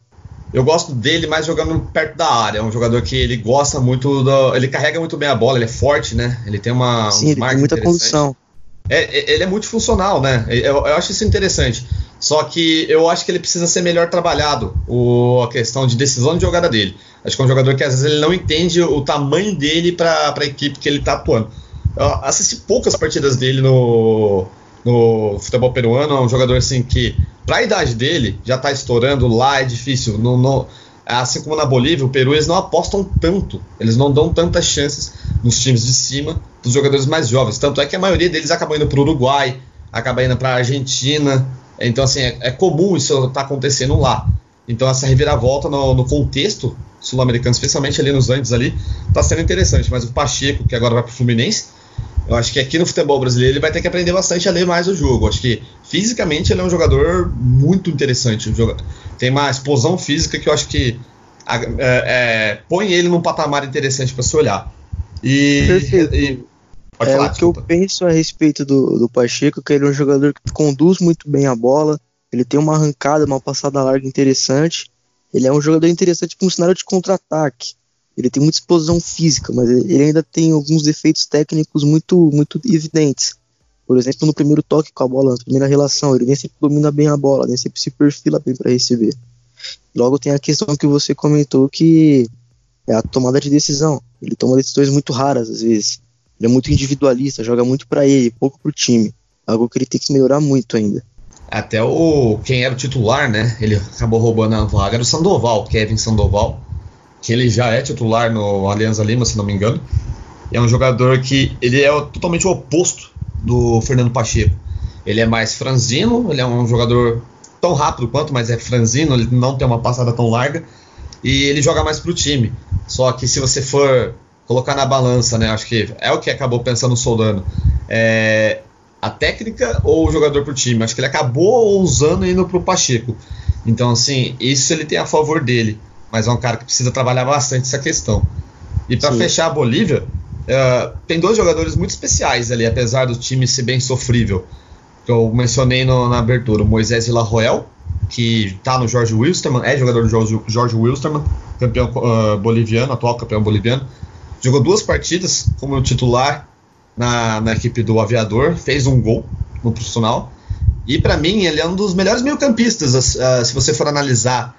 Eu gosto dele mais jogando perto da área. É um jogador que ele gosta muito do, Ele carrega muito bem a bola, ele é forte, né? Ele tem uma. Sim, ele tem muita condição. É, é, ele é muito funcional, né? Eu, eu, acho isso interessante. Só que eu acho que ele precisa ser melhor trabalhado, o, a questão de decisão de jogada dele. Acho que é um jogador que às vezes ele não entende o tamanho dele para a equipe que ele está atuando. Eu assisti poucas partidas dele no, no futebol peruano. É um jogador assim que, para a idade dele, já está estourando lá, é difícil. No, no, assim como na Bolívia, o Peru, eles não apostam tanto, eles não dão tantas chances nos times de cima dos jogadores mais jovens. Tanto é que a maioria deles acaba indo para o Uruguai, acaba indo para a Argentina. Então, assim, é, é comum isso estar tá acontecendo lá. Então, essa reviravolta no, no contexto sul-americano, especialmente ali nos Andes ali, está sendo interessante. Mas o Pacheco, que agora vai para o Fluminense, eu acho que aqui no futebol brasileiro ele vai ter que aprender bastante a ler mais o jogo. Eu acho que fisicamente ele é um jogador muito interessante. Tem uma explosão física que eu acho que é, é, põe ele num patamar interessante para se olhar. E. E, pode é, falar, o que eu penso a respeito do, do Pacheco, que ele é um jogador que conduz muito bem a bola, ele tem uma arrancada, uma passada larga interessante. Ele é um jogador interessante para um cenário de contra-ataque. Ele tem muita explosão física, mas ele ainda tem alguns defeitos técnicos muito, muito evidentes. Por exemplo, no primeiro toque com a bola, na primeira relação, ele nem sempre domina bem a bola, nem sempre se perfila bem para receber. Logo tem a questão que você comentou que é a tomada de decisão. Ele toma decisões muito raras às vezes. Ele é muito individualista, joga muito para ele, pouco para o time. Algo que ele tem que melhorar muito ainda. Até o quem era o titular, né? Ele acabou roubando a vaga do Sandoval, Kevin Sandoval, que ele já é titular no Alianza Lima, se não me engano. E é um jogador que ele é totalmente o oposto do Fernando Pacheco. Ele é mais franzino, ele é um jogador tão rápido quanto, mas é franzino, ele não tem uma passada tão larga e ele joga mais pro time. Só que se você for colocar na balança, né, acho que é o que acabou pensando o Soldano. É, a técnica ou o jogador pro time. Acho que ele acabou usando indo pro Pacheco. Então, assim, isso ele tem a favor dele. Mas é um cara que precisa trabalhar bastante essa questão. E para fechar a Bolívia, uh, tem dois jogadores muito especiais ali, apesar do time ser bem sofrível. Que eu mencionei no, na abertura, o Moisés Villarroel, que tá no Jorge Wilstermann, é jogador do Jorge, Jorge Wilstermann, campeão uh, boliviano, atual campeão boliviano. Jogou duas partidas como titular na, na equipe do Aviador, fez um gol no profissional. E para mim, ele é um dos melhores meio-campistas, uh, se você for analisar,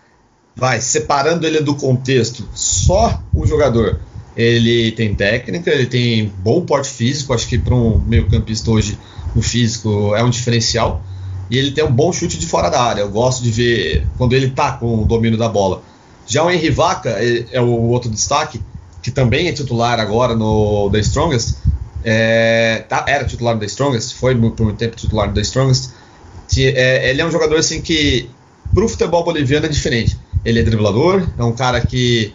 vai, separando ele do contexto, só o jogador. Ele tem técnica, ele tem bom porte físico, acho que para um meio-campista hoje o físico é um diferencial. E ele tem um bom chute de fora da área. Eu gosto de ver quando ele tá com o domínio da bola. Já o Henry Vaca é, é o outro destaque, que também é titular agora no The Strongest. É, tá, era titular do The Strongest, foi por muito tempo titular do The Strongest. É, ele é um jogador assim que pro futebol boliviano é diferente. Ele é driblador, é um cara que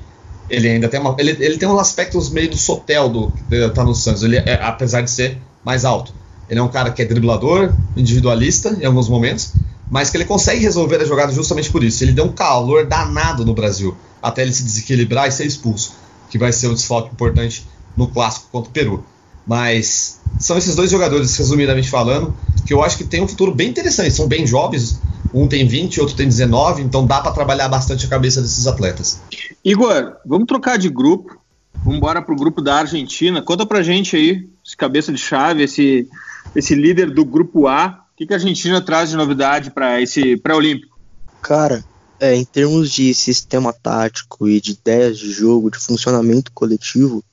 ele ainda tem uma, ele, ele tem uns aspectos meio do Sotel do tá no Santos, ele é, apesar de ser mais alto. Ele é um cara que é driblador, individualista em alguns momentos, mas que ele consegue resolver a jogada justamente por isso. Ele deu um calor danado no Brasil, até ele se desequilibrar e ser expulso, que vai ser um desfalque importante no clássico contra o Peru. Mas são esses dois jogadores, resumidamente falando, que eu acho que tem um futuro bem interessante. São bem jovens, um tem 20, outro tem 19, então dá para trabalhar bastante a cabeça desses atletas. Igor, vamos trocar de grupo. Vamos embora pro grupo da Argentina. Conta pra gente aí, esse cabeça de chave, esse, esse líder do grupo A. O que, que a Argentina traz de novidade para esse pré-olímpico? Cara, É, em termos de sistema tático e de ideias de jogo, de funcionamento coletivo,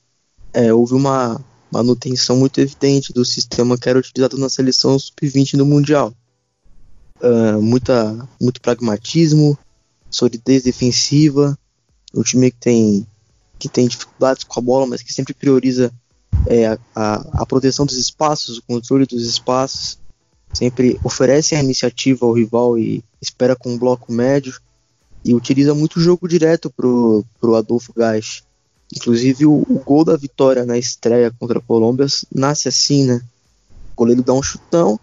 é, houve uma manutenção muito evidente do sistema que era utilizado na seleção sub-20 no Mundial. Uh, muita, muito pragmatismo, solidez defensiva, um time que tem, que tem dificuldades com a bola, mas que sempre prioriza é, a, a, proteção dos espaços, o controle dos espaços, sempre oferece a iniciativa ao rival e espera com um bloco médio e utiliza muito jogo direto pro, pro Adolfo Gás. Inclusive o, o, gol da vitória na estreia contra a Colômbia nasce assim, né? O goleiro dá um chutão,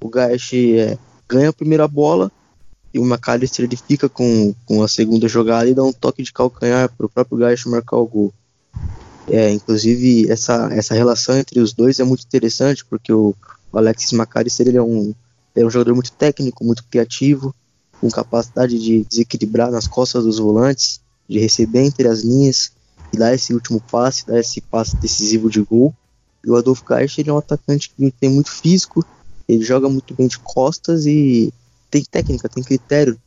o Gás é, ganha a primeira bola e o McAllister ele fica com, com a segunda jogada e dá um toque de calcanhar para o próprio Gás marcar o gol. É, inclusive essa, essa relação entre os dois é muito interessante porque o, o Alexis McAllister ele é um, é um jogador muito técnico, muito criativo, com capacidade de desequilibrar nas costas dos volantes, de receber entre as linhas e dar esse último passe, dar esse passe decisivo de gol. E o Adolfo Caixa ele é um atacante que tem muito físico, ele joga muito bem de costas e tem técnica, tem critério.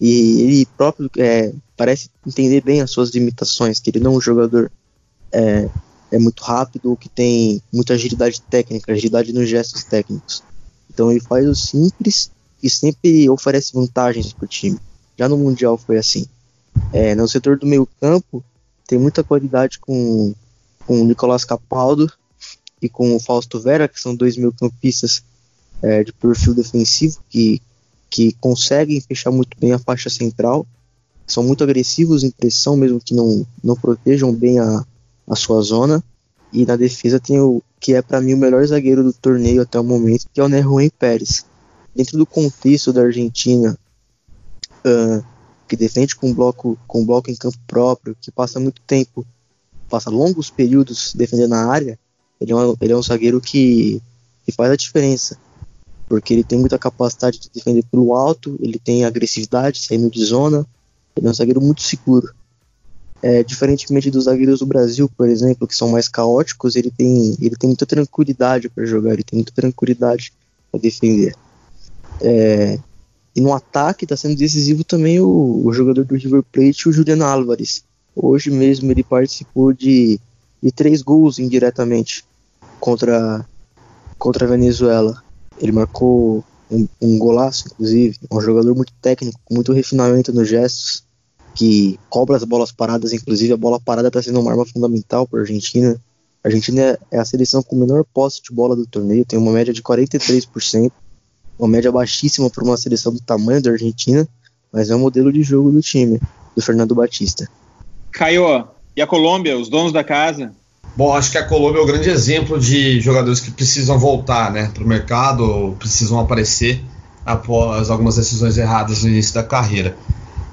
E ele próprio é, parece entender bem as suas limitações, que ele não é um jogador é, é muito rápido, que tem muita agilidade técnica, agilidade nos gestos técnicos. Então ele faz o simples e sempre oferece vantagens para o time. Já no Mundial foi assim. É, no setor do meio campo, tem muita qualidade com, com o Nicolás Capaldo e com o Fausto Vera, que são dois meio campistas é, de perfil defensivo que, que conseguem fechar muito bem a faixa central. São muito agressivos em pressão, mesmo que não, não protejam bem a, a sua zona. E na defesa tem o que é para mim o melhor zagueiro do torneio até o momento, que é o Neruen Pérez. Dentro do contexto da Argentina, uh, que defende com bloco, com bloco em campo próprio, que passa muito tempo, passa longos períodos defendendo a área, ele é um, ele é um zagueiro que, que faz a diferença. Porque ele tem muita capacidade de defender pelo alto, ele tem agressividade, saindo de zona, ele é um zagueiro muito seguro. É, diferentemente dos zagueiros do Brasil, por exemplo, que são mais caóticos, ele tem, ele tem muita tranquilidade para jogar, ele tem muita tranquilidade para defender. É, e no ataque está sendo decisivo também o, o, jogador do River Plate, o Juliano Álvares. Hoje mesmo ele participou de, de três gols indiretamente contra, contra a Venezuela. Ele marcou um, um golaço, inclusive. É um jogador muito técnico, com muito refinamento nos gestos que cobra as bolas paradas, inclusive a bola parada está sendo uma arma fundamental para a Argentina. A Argentina é a seleção com menor posse de bola do torneio, tem uma média de 43%, uma média baixíssima para uma seleção do tamanho da Argentina, mas é o modelo de jogo do time, do Fernando Batista. Caio, e a Colômbia, os donos da casa? Bom, acho que a Colômbia é o grande exemplo de jogadores que precisam voltar né, para o mercado, precisam aparecer após algumas decisões erradas no início da carreira.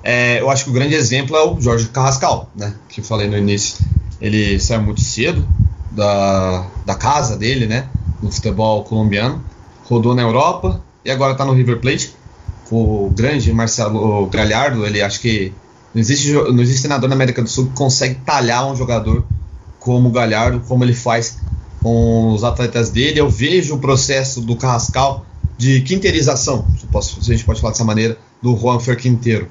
É, eu acho que o grande exemplo é o Jorge Carrascal, né? Que eu falei no início. Ele saiu muito cedo da, da casa dele, né? No futebol colombiano. Rodou na Europa e agora está no River Plate. Com o grande Marcelo Galhardo, ele acho que não existe, não existe treinador na América do Sul que consegue talhar um jogador como o Galhardo, como ele faz com os atletas dele. Eu vejo o processo do Carrascal de quinterização, se, posso, se a gente pode falar dessa maneira, do Juan Fer Quinteiro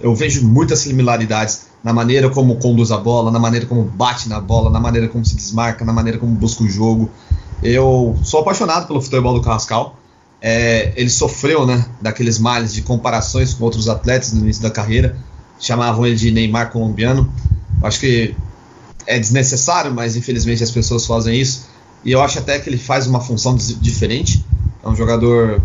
eu vejo muitas similaridades na maneira como conduz a bola, na maneira como bate na bola, na maneira como se desmarca, na maneira como busca o jogo. Eu sou apaixonado pelo futebol do Carrascal. É, ele sofreu né, daqueles males de comparações com outros atletas no início da carreira. Chamavam ele de Neymar colombiano. Acho que é desnecessário, mas infelizmente as pessoas fazem isso. E eu acho até que ele faz uma função diferente. É um jogador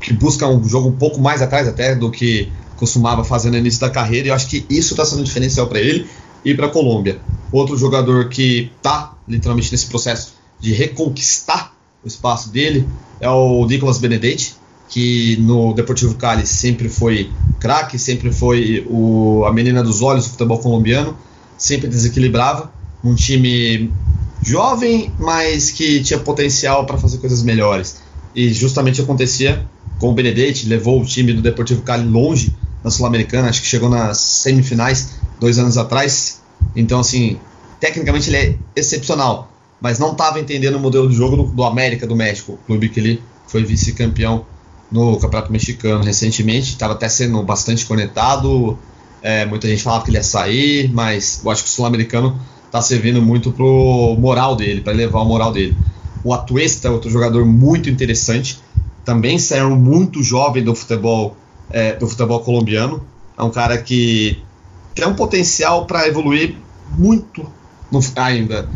que busca um jogo um pouco mais atrás até do que costumava fazer no início da carreira, e eu acho que isso está sendo diferencial para ele e para a Colômbia. Outro jogador que está literalmente nesse processo de reconquistar o espaço dele é o Nicolas Benedetti, que no Deportivo Cali sempre foi craque, sempre foi o, a menina dos olhos do futebol colombiano, sempre desequilibrava. Um time jovem, mas que tinha potencial para fazer coisas melhores. E justamente acontecia com o Benedetti, levou o time do Deportivo Cali longe na Sul-Americana, acho que chegou nas semifinais dois anos atrás. Então, assim, tecnicamente ele é excepcional, mas não estava entendendo o modelo de jogo do, do, América do México, clube que ele foi vice-campeão no Campeonato Mexicano recentemente, estava até sendo bastante conectado. É, muita gente falava que ele ia sair, mas eu acho que o sul-americano está servindo muito pro moral dele, para elevar o moral dele. O Atuesta, outro jogador muito interessante, também saiu muito jovem do futebol é, do futebol colombiano. É um cara que tem um potencial para evoluir muito no, ainda.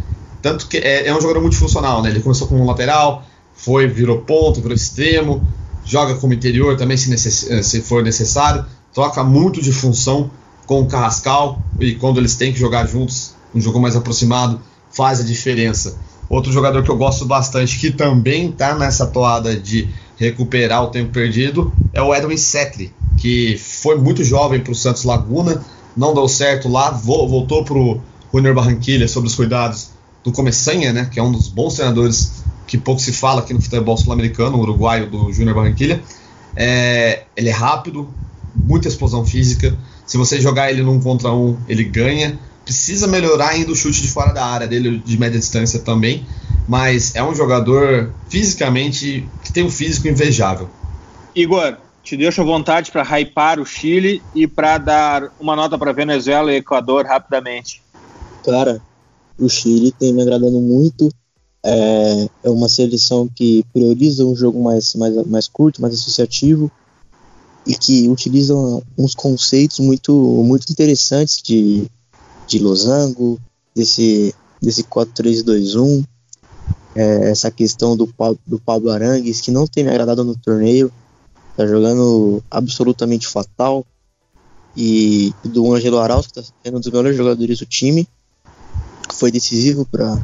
Tanto que é, é, um jogador multifuncional, né? Ele começou como lateral, foi, virou ponto, virou extremo, joga como interior também se, necess, eh, se for necessário, troca muito de função com o Carrascal e quando eles têm que jogar juntos, um jogo mais aproximado, faz a diferença. Outro jogador que eu gosto bastante, que também está nessa toada de recuperar o tempo perdido, é o Edwin Setri, que foi muito jovem para o Santos Laguna, não deu certo lá, voltou para o Junior Barranquilha sobre os cuidados do Começanha, né, que é um dos bons treinadores que pouco se fala aqui no futebol sul-americano, o uruguaio do Júnior Barranquilha. É, ele é rápido, muita explosão física. Se você jogar ele num contra um, ele ganha. Precisa melhorar ainda o chute de fora da área dele, de média distância também. Mas é um jogador fisicamente que tem um físico invejável. Igor, te deixo à vontade para hypar o Chile e para dar uma nota para Venezuela e Equador rapidamente. Cara, o Chile tem me agradando muito. É, é uma seleção que prioriza um jogo mais, mais, mais curto, mais associativo e que utiliza uns conceitos muito, muito interessantes de, de losango, desse, desse 4-3-2-1, é, essa questão do, do Pablo Arangues, que não tem me agradado no torneio, tá jogando absolutamente fatal, e do Angelo Arauz, que está sendo um dos melhores jogadores do time, foi decisivo para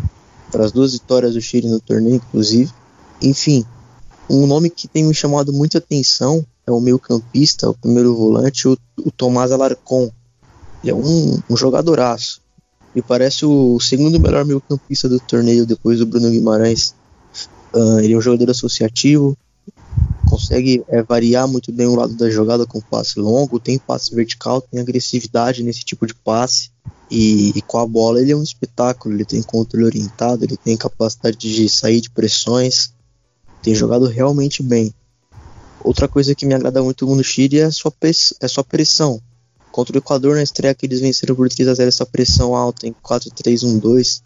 as duas vitórias do Chile no torneio, inclusive. Enfim, um nome que tem me chamado muita atenção é o meio campista, o primeiro volante, o, o Tomás Alarcon. Ele é um, um jogadoraço. E parece o segundo melhor meio campista do torneio depois do Bruno Guimarães. Uh, ele é um jogador associativo, consegue é, variar muito bem o lado da jogada com passe longo, tem passe vertical, tem agressividade nesse tipo de passe. E, e, com a bola ele é um espetáculo, ele tem controle orientado, ele tem capacidade de sair de pressões, tem jogado realmente bem. Outra coisa que me agrada muito no Chile é a sua, é sua pressão. Contra o Equador na estreia que eles venceram por 3 a 0 essa pressão alta em 4-3-1-2,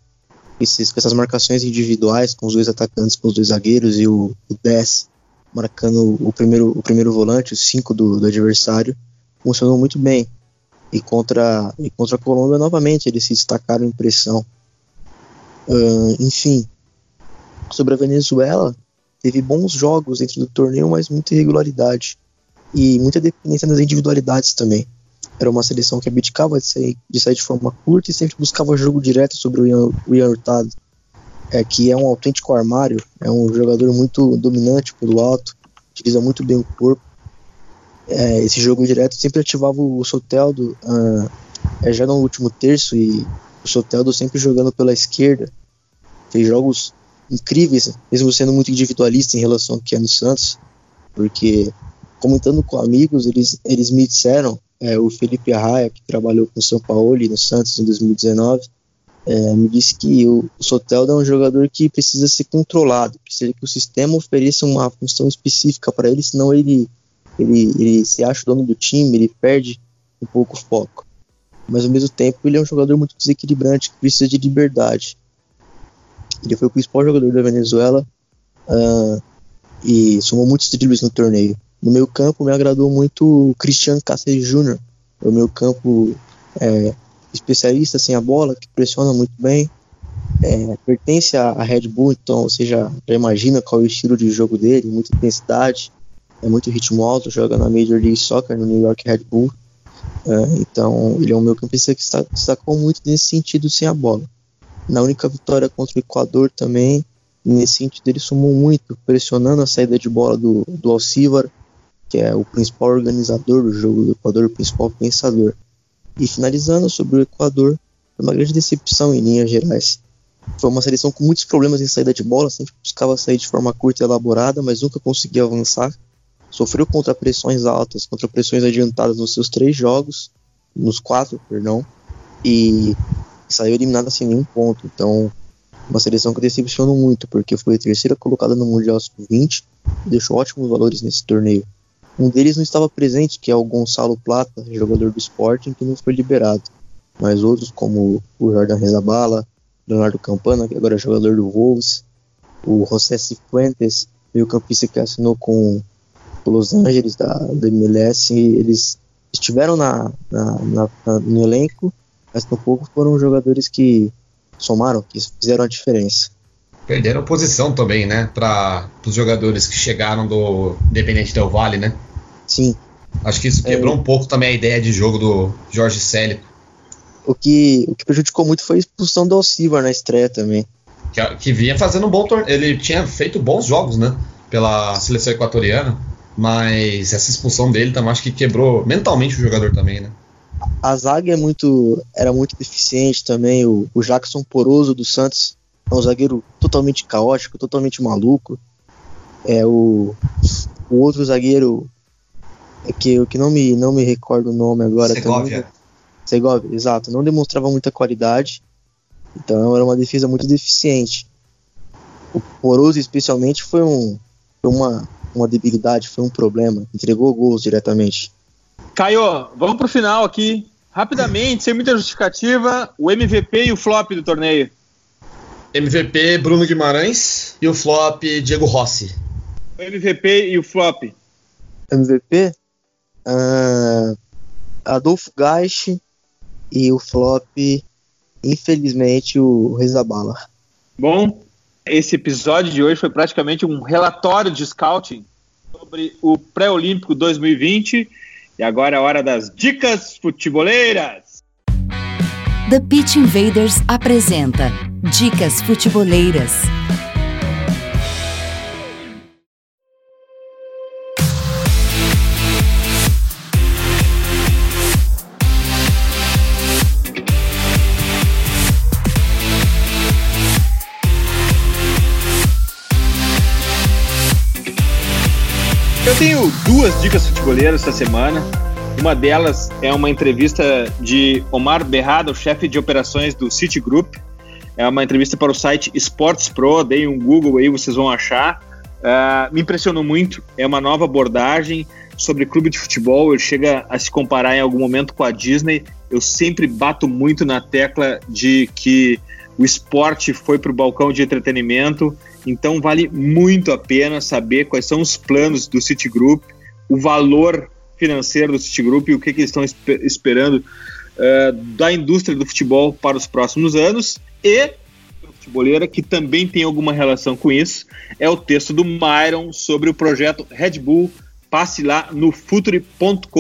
esses, com essas marcações individuais com os dois atacantes, com os dois zagueiros e o, o 10 marcando o primeiro, o primeiro volante, o 5 do, do adversário, funcionou muito bem. E contra, e contra a Colômbia, novamente, eles se destacaram em pressão. Uh, enfim, sobre a Venezuela, teve bons jogos dentro do torneio, mas muita irregularidade. E muita dependência das individualidades também. Era uma seleção que abdicava de sair, de sair de forma curta e sempre buscava jogo direto sobre o Ian, o Ian Hurtado, é, que é um autêntico armário, é um jogador muito dominante pelo alto, utiliza muito bem o corpo é, esse jogo direto sempre ativava o Soteldo uh, é, já no último terço e o Soteldo sempre jogando pela esquerda. Fez jogos incríveis, mesmo sendo muito individualista em relação ao que é no Santos, porque comentando com amigos, eles, eles me disseram, é, o Felipe Arraia, que trabalhou com o São Paulo e no Santos em 2019, é, me disse que o, Soteldo é um jogador que precisa ser controlado, precisa que o sistema ofereça uma função específica para ele, senão ele ele, ele se acha o dono do time, ele perde um pouco o foco. Mas ao mesmo tempo ele é um jogador muito desequilibrante, que precisa de liberdade. Ele foi o principal jogador da Venezuela uh, e somou muitos dribles no torneio. No meio campo me agradou muito o Cristian Cáceres Jr., o meio campo é, especialista sem a bola, que pressiona muito bem, é, pertence à Red Bull, então você já, já imagina qual é o estilo de jogo dele, muita intensidade, é muito ritmo alto, joga na Major League Soccer no New York Red Bull. Uh, então ele é um meio campista que destacou muito nesse sentido sem a bola. Na única vitória contra o Equador também, nesse sentido ele sumou muito, pressionando a saída de bola do, do Alcivar, que é o principal organizador do jogo do Equador, o principal pensador. E finalizando sobre o Equador, foi uma grande decepção em linhas gerais. Foi uma seleção com muitos problemas em saída de bola, sempre buscava sair de forma curta e elaborada, mas nunca conseguia avançar sofreu contra pressões altas, contra pressões adiantadas nos seus três jogos, nos quatro, perdão, e saiu eliminada sem nenhum ponto. Então, Uma seleção que decepcionou muito, porque foi a terceira colocada no Mundial Sub-20 e deixou ótimos valores nesse torneio. Um deles não estava presente, que é o Gonçalo Plata, jogador do Sporting, que não foi liberado. Mas outros, como o Jordan Rezabala, Leonardo Campana, que agora é jogador do Wolves, o José Cifuentes, meio campista que assinou com o Los Angeles da, da MLS, eles estiveram na, na, na, no elenco, mas por pouco foram jogadores que somaram, que fizeram a diferença. Perderam posição também, né? Para os jogadores que chegaram do Independente Del Vale, né? Sim. Acho que isso quebrou é, um pouco também a ideia de jogo do Jorge Célico. O que, o que prejudicou muito foi a expulsão do Alcivar na estreia também. Que, que vinha fazendo um bom torneio. Ele tinha feito bons jogos, né? Pela seleção equatoriana. Mas essa expulsão dele também acho que quebrou mentalmente o jogador também, né? A zaga é muito, era muito deficiente também. O, o Jackson Poroso do Santos é um zagueiro totalmente caótico, totalmente maluco. É o, o outro zagueiro é que que não me não me recordo o nome agora Segovia. também. Segovia, exato, não demonstrava muita qualidade. Então era uma defesa muito deficiente. O Poroso especialmente foi um foi uma uma debilidade, foi um problema, entregou gols diretamente. Caio, vamos pro final aqui. Rapidamente, sem muita justificativa, o MVP e o flop do torneio. MVP Bruno Guimarães e o flop Diego Rossi. O MVP e o flop. MVP? Uh, Adolfo Gaich e o flop, infelizmente, o Rezabala. Bom, esse episódio de hoje foi praticamente um relatório de scouting sobre o Pré-Olímpico 2020 e agora é a hora das dicas futeboleiras. The Pitch Invaders apresenta Dicas Futeboleiras. Eu tenho duas dicas futeboleiras essa semana. Uma delas é uma entrevista de Omar Berrada, o chefe de operações do Citigroup. É uma entrevista para o site Sports Pro. Dei um Google aí, vocês vão achar. Uh, me impressionou muito. É uma nova abordagem sobre clube de futebol. Ele chega a se comparar em algum momento com a Disney. Eu sempre bato muito na tecla de que o esporte foi para o balcão de entretenimento então vale muito a pena saber quais são os planos do Citigroup, o valor financeiro do Citigroup e o que, que eles estão esper esperando uh, da indústria do futebol para os próximos anos. E futeboleira, que também tem alguma relação com isso, é o texto do Myron sobre o projeto Red Bull. Passe lá no futuri.com.br.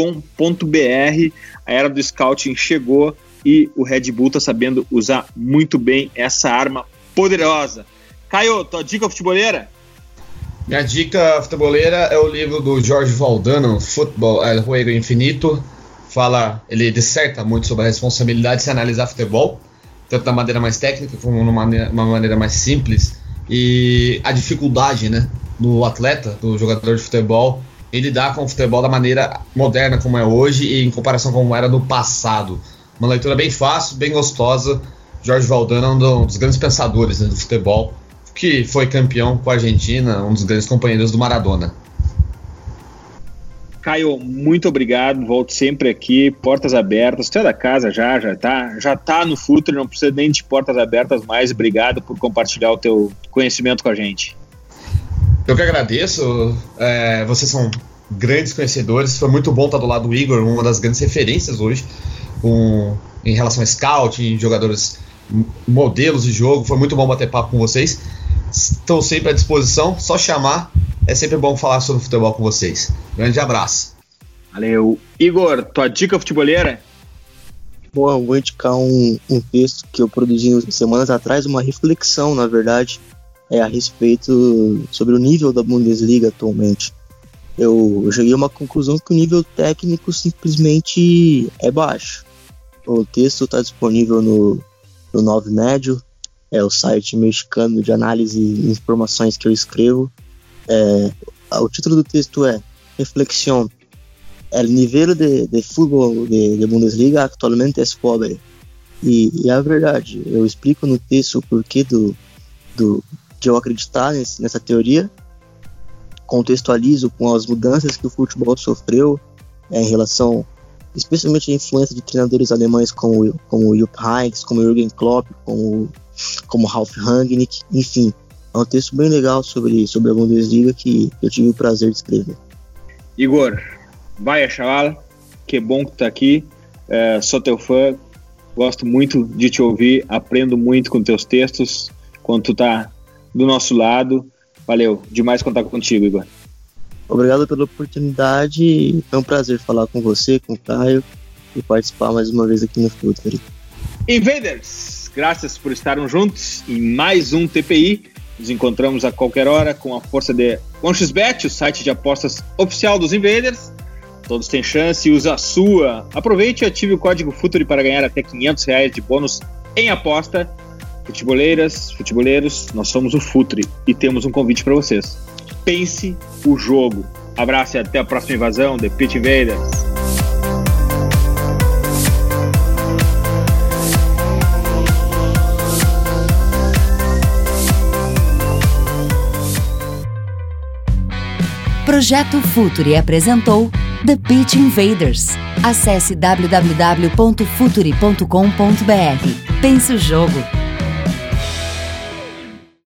A era do scouting chegou e o Red Bull está sabendo usar muito bem essa arma poderosa. Caio, tua dica futeboleira? Minha dica futeboleira é o livro do Jorge Valdano, Futebol El Juego Infinito. Fala, ele disserta muito sobre a responsabilidade de se analisar futebol, tanto da maneira mais técnica como de uma maneira mais simples. E a dificuldade né, do atleta, do jogador de futebol, ele lidar com o futebol da maneira moderna como é hoje e em comparação com como era no passado. Uma leitura bem fácil, bem gostosa. Jorge Valdano é um dos grandes pensadores né, do futebol que foi campeão com a Argentina, um dos grandes companheiros do Maradona. Caio, muito obrigado. Volto sempre aqui, portas abertas. Você é da casa já, já tá, já tá no futuro, não precisa nem de portas abertas mais. Obrigado por compartilhar o teu conhecimento com a gente. Eu que agradeço. É, vocês são grandes conhecedores. Foi muito bom estar do lado do Igor, uma das grandes referências hoje em relação a scout, jogadores, modelos de jogo. Foi muito bom bater papo com vocês. Estou sempre à disposição, só chamar. É sempre bom falar sobre futebol com vocês. Grande abraço. Valeu. Igor, tua dica futeboleira? Bom, eu vou indicar um, um texto que eu produzi semanas atrás, uma reflexão, na verdade, é a respeito sobre o nível da Bundesliga atualmente. Eu, eu cheguei a uma conclusão que o nível técnico simplesmente é baixo. O texto está disponível no, no 9 Médio, é o site mexicano de análise e informações que eu escrevo. É, o título do texto é Reflexión. El nível de, de futebol de, de Bundesliga atualmente é pobre. E, e é a verdade. Eu explico no texto o porquê do, do, de eu acreditar nesse, nessa teoria. Contextualizo com as mudanças que o futebol sofreu é, em relação, especialmente a influência de treinadores alemães como, como Jupp Heynckes, como Jürgen Klopp, como, como Ralf Rangnick, enfim. É um texto bem legal sobre, sobre a Bundesliga que eu tive o prazer de escrever. Igor, vai chaval, que bom que tá aqui. É, sou teu fã, gosto muito de te ouvir, aprendo muito com teus textos quando tu tá do nosso lado. Valeu, demais contar contigo, Igor. Obrigado pela oportunidade. É um prazer falar com você, com o Caio e participar mais uma vez aqui no Futuri. Invaders, graças por estarem juntos em mais um TPI. Nos encontramos a qualquer hora com a força de OneXBet, o site de apostas oficial dos Invaders. Todos têm chance, usa a sua. Aproveite e ative o código FUTURI para ganhar até 500 reais de bônus em aposta. Futeboleiras, futeboleiros, nós somos o Futuri e temos um convite para vocês. Pense o jogo. Abraço e até a próxima invasão The Pit Invaders. Projeto Futuri apresentou The Pitch Invaders. Acesse www.futuri.com.br. Pense o jogo.